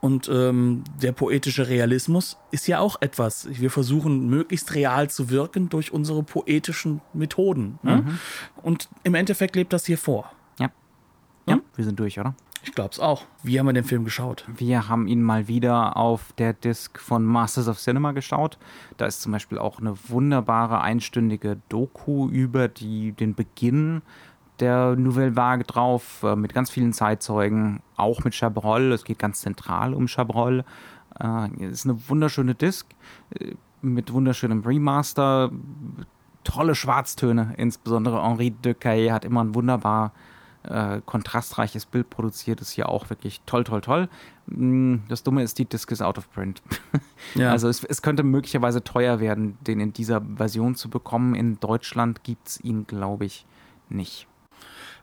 Und ähm, der poetische Realismus ist ja auch etwas. Wir versuchen möglichst real zu wirken durch unsere poetischen Methoden. Ne? Mhm. Und im Endeffekt lebt das hier vor. Ja. Ja, ja? wir sind durch, oder? Ich glaube es auch. Wie haben wir den Film geschaut? Wir haben ihn mal wieder auf der Disc von Masters of Cinema geschaut. Da ist zum Beispiel auch eine wunderbare einstündige Doku über die, den Beginn der Nouvelle Vague drauf, äh, mit ganz vielen Zeitzeugen, auch mit Chabrol. Es geht ganz zentral um Chabrol. Äh, es ist eine wunderschöne Disc äh, mit wunderschönem Remaster. Tolle Schwarztöne, insbesondere Henri de Caille hat immer ein wunderbar äh, kontrastreiches Bild produziert, ist hier auch wirklich toll, toll, toll. Mm, das Dumme ist, die Disc ist out of print. ja. <laughs> Also es, es, könnte möglicherweise teuer werden, den in dieser Version zu bekommen. In Deutschland gibt es ihn, glaube ich, nicht.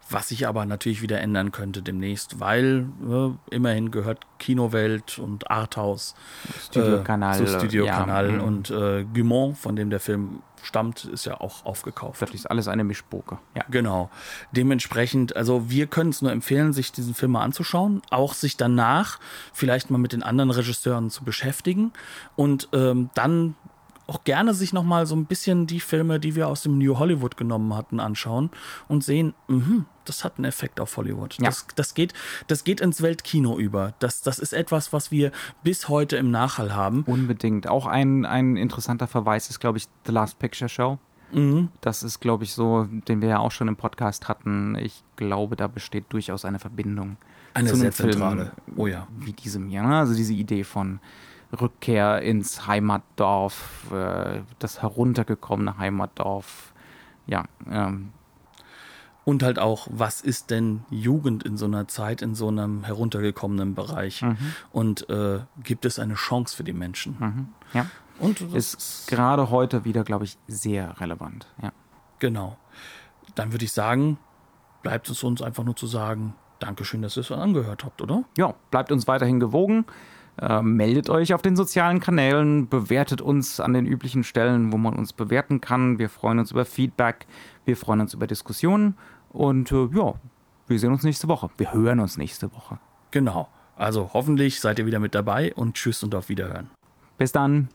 Was sich aber natürlich wieder ändern könnte demnächst, weil äh, immerhin gehört Kinowelt und Arthouse Studiokanal, äh, Studiokanal ja, und äh, Gumont, von dem der Film stammt, ist ja auch aufgekauft. Das ist alles eine Mischpoke. Ja. Genau. Dementsprechend, also wir können es nur empfehlen, sich diesen Film mal anzuschauen, auch sich danach vielleicht mal mit den anderen Regisseuren zu beschäftigen und ähm, dann auch gerne sich nochmal so ein bisschen die Filme, die wir aus dem New Hollywood genommen hatten, anschauen und sehen, mh, das hat einen Effekt auf Hollywood. Ja. Das, das, geht, das geht ins Weltkino über. Das, das ist etwas, was wir bis heute im Nachhall haben. Unbedingt. Auch ein, ein interessanter Verweis ist, glaube ich, The Last Picture Show. Mhm. Das ist, glaube ich, so, den wir ja auch schon im Podcast hatten. Ich glaube, da besteht durchaus eine Verbindung. Eine zu sehr zentrale. Film oh ja. Wie diesem hier. Ne? Also diese Idee von Rückkehr ins Heimatdorf, äh, das heruntergekommene Heimatdorf. Ja, ähm, Und halt auch, was ist denn Jugend in so einer Zeit, in so einem heruntergekommenen Bereich? Mhm. Und äh, gibt es eine Chance für die Menschen? Mhm. Ja. Und ist, ist gerade heute wieder, glaube ich, sehr relevant. Ja. Genau. Dann würde ich sagen, bleibt es uns einfach nur zu sagen, Dankeschön, dass ihr es angehört habt, oder? Ja, bleibt uns weiterhin gewogen. Äh, meldet euch auf den sozialen Kanälen, bewertet uns an den üblichen Stellen, wo man uns bewerten kann. Wir freuen uns über Feedback, wir freuen uns über Diskussionen und äh, ja, wir sehen uns nächste Woche. Wir hören uns nächste Woche. Genau. Also hoffentlich seid ihr wieder mit dabei und tschüss und auf Wiederhören. Bis dann.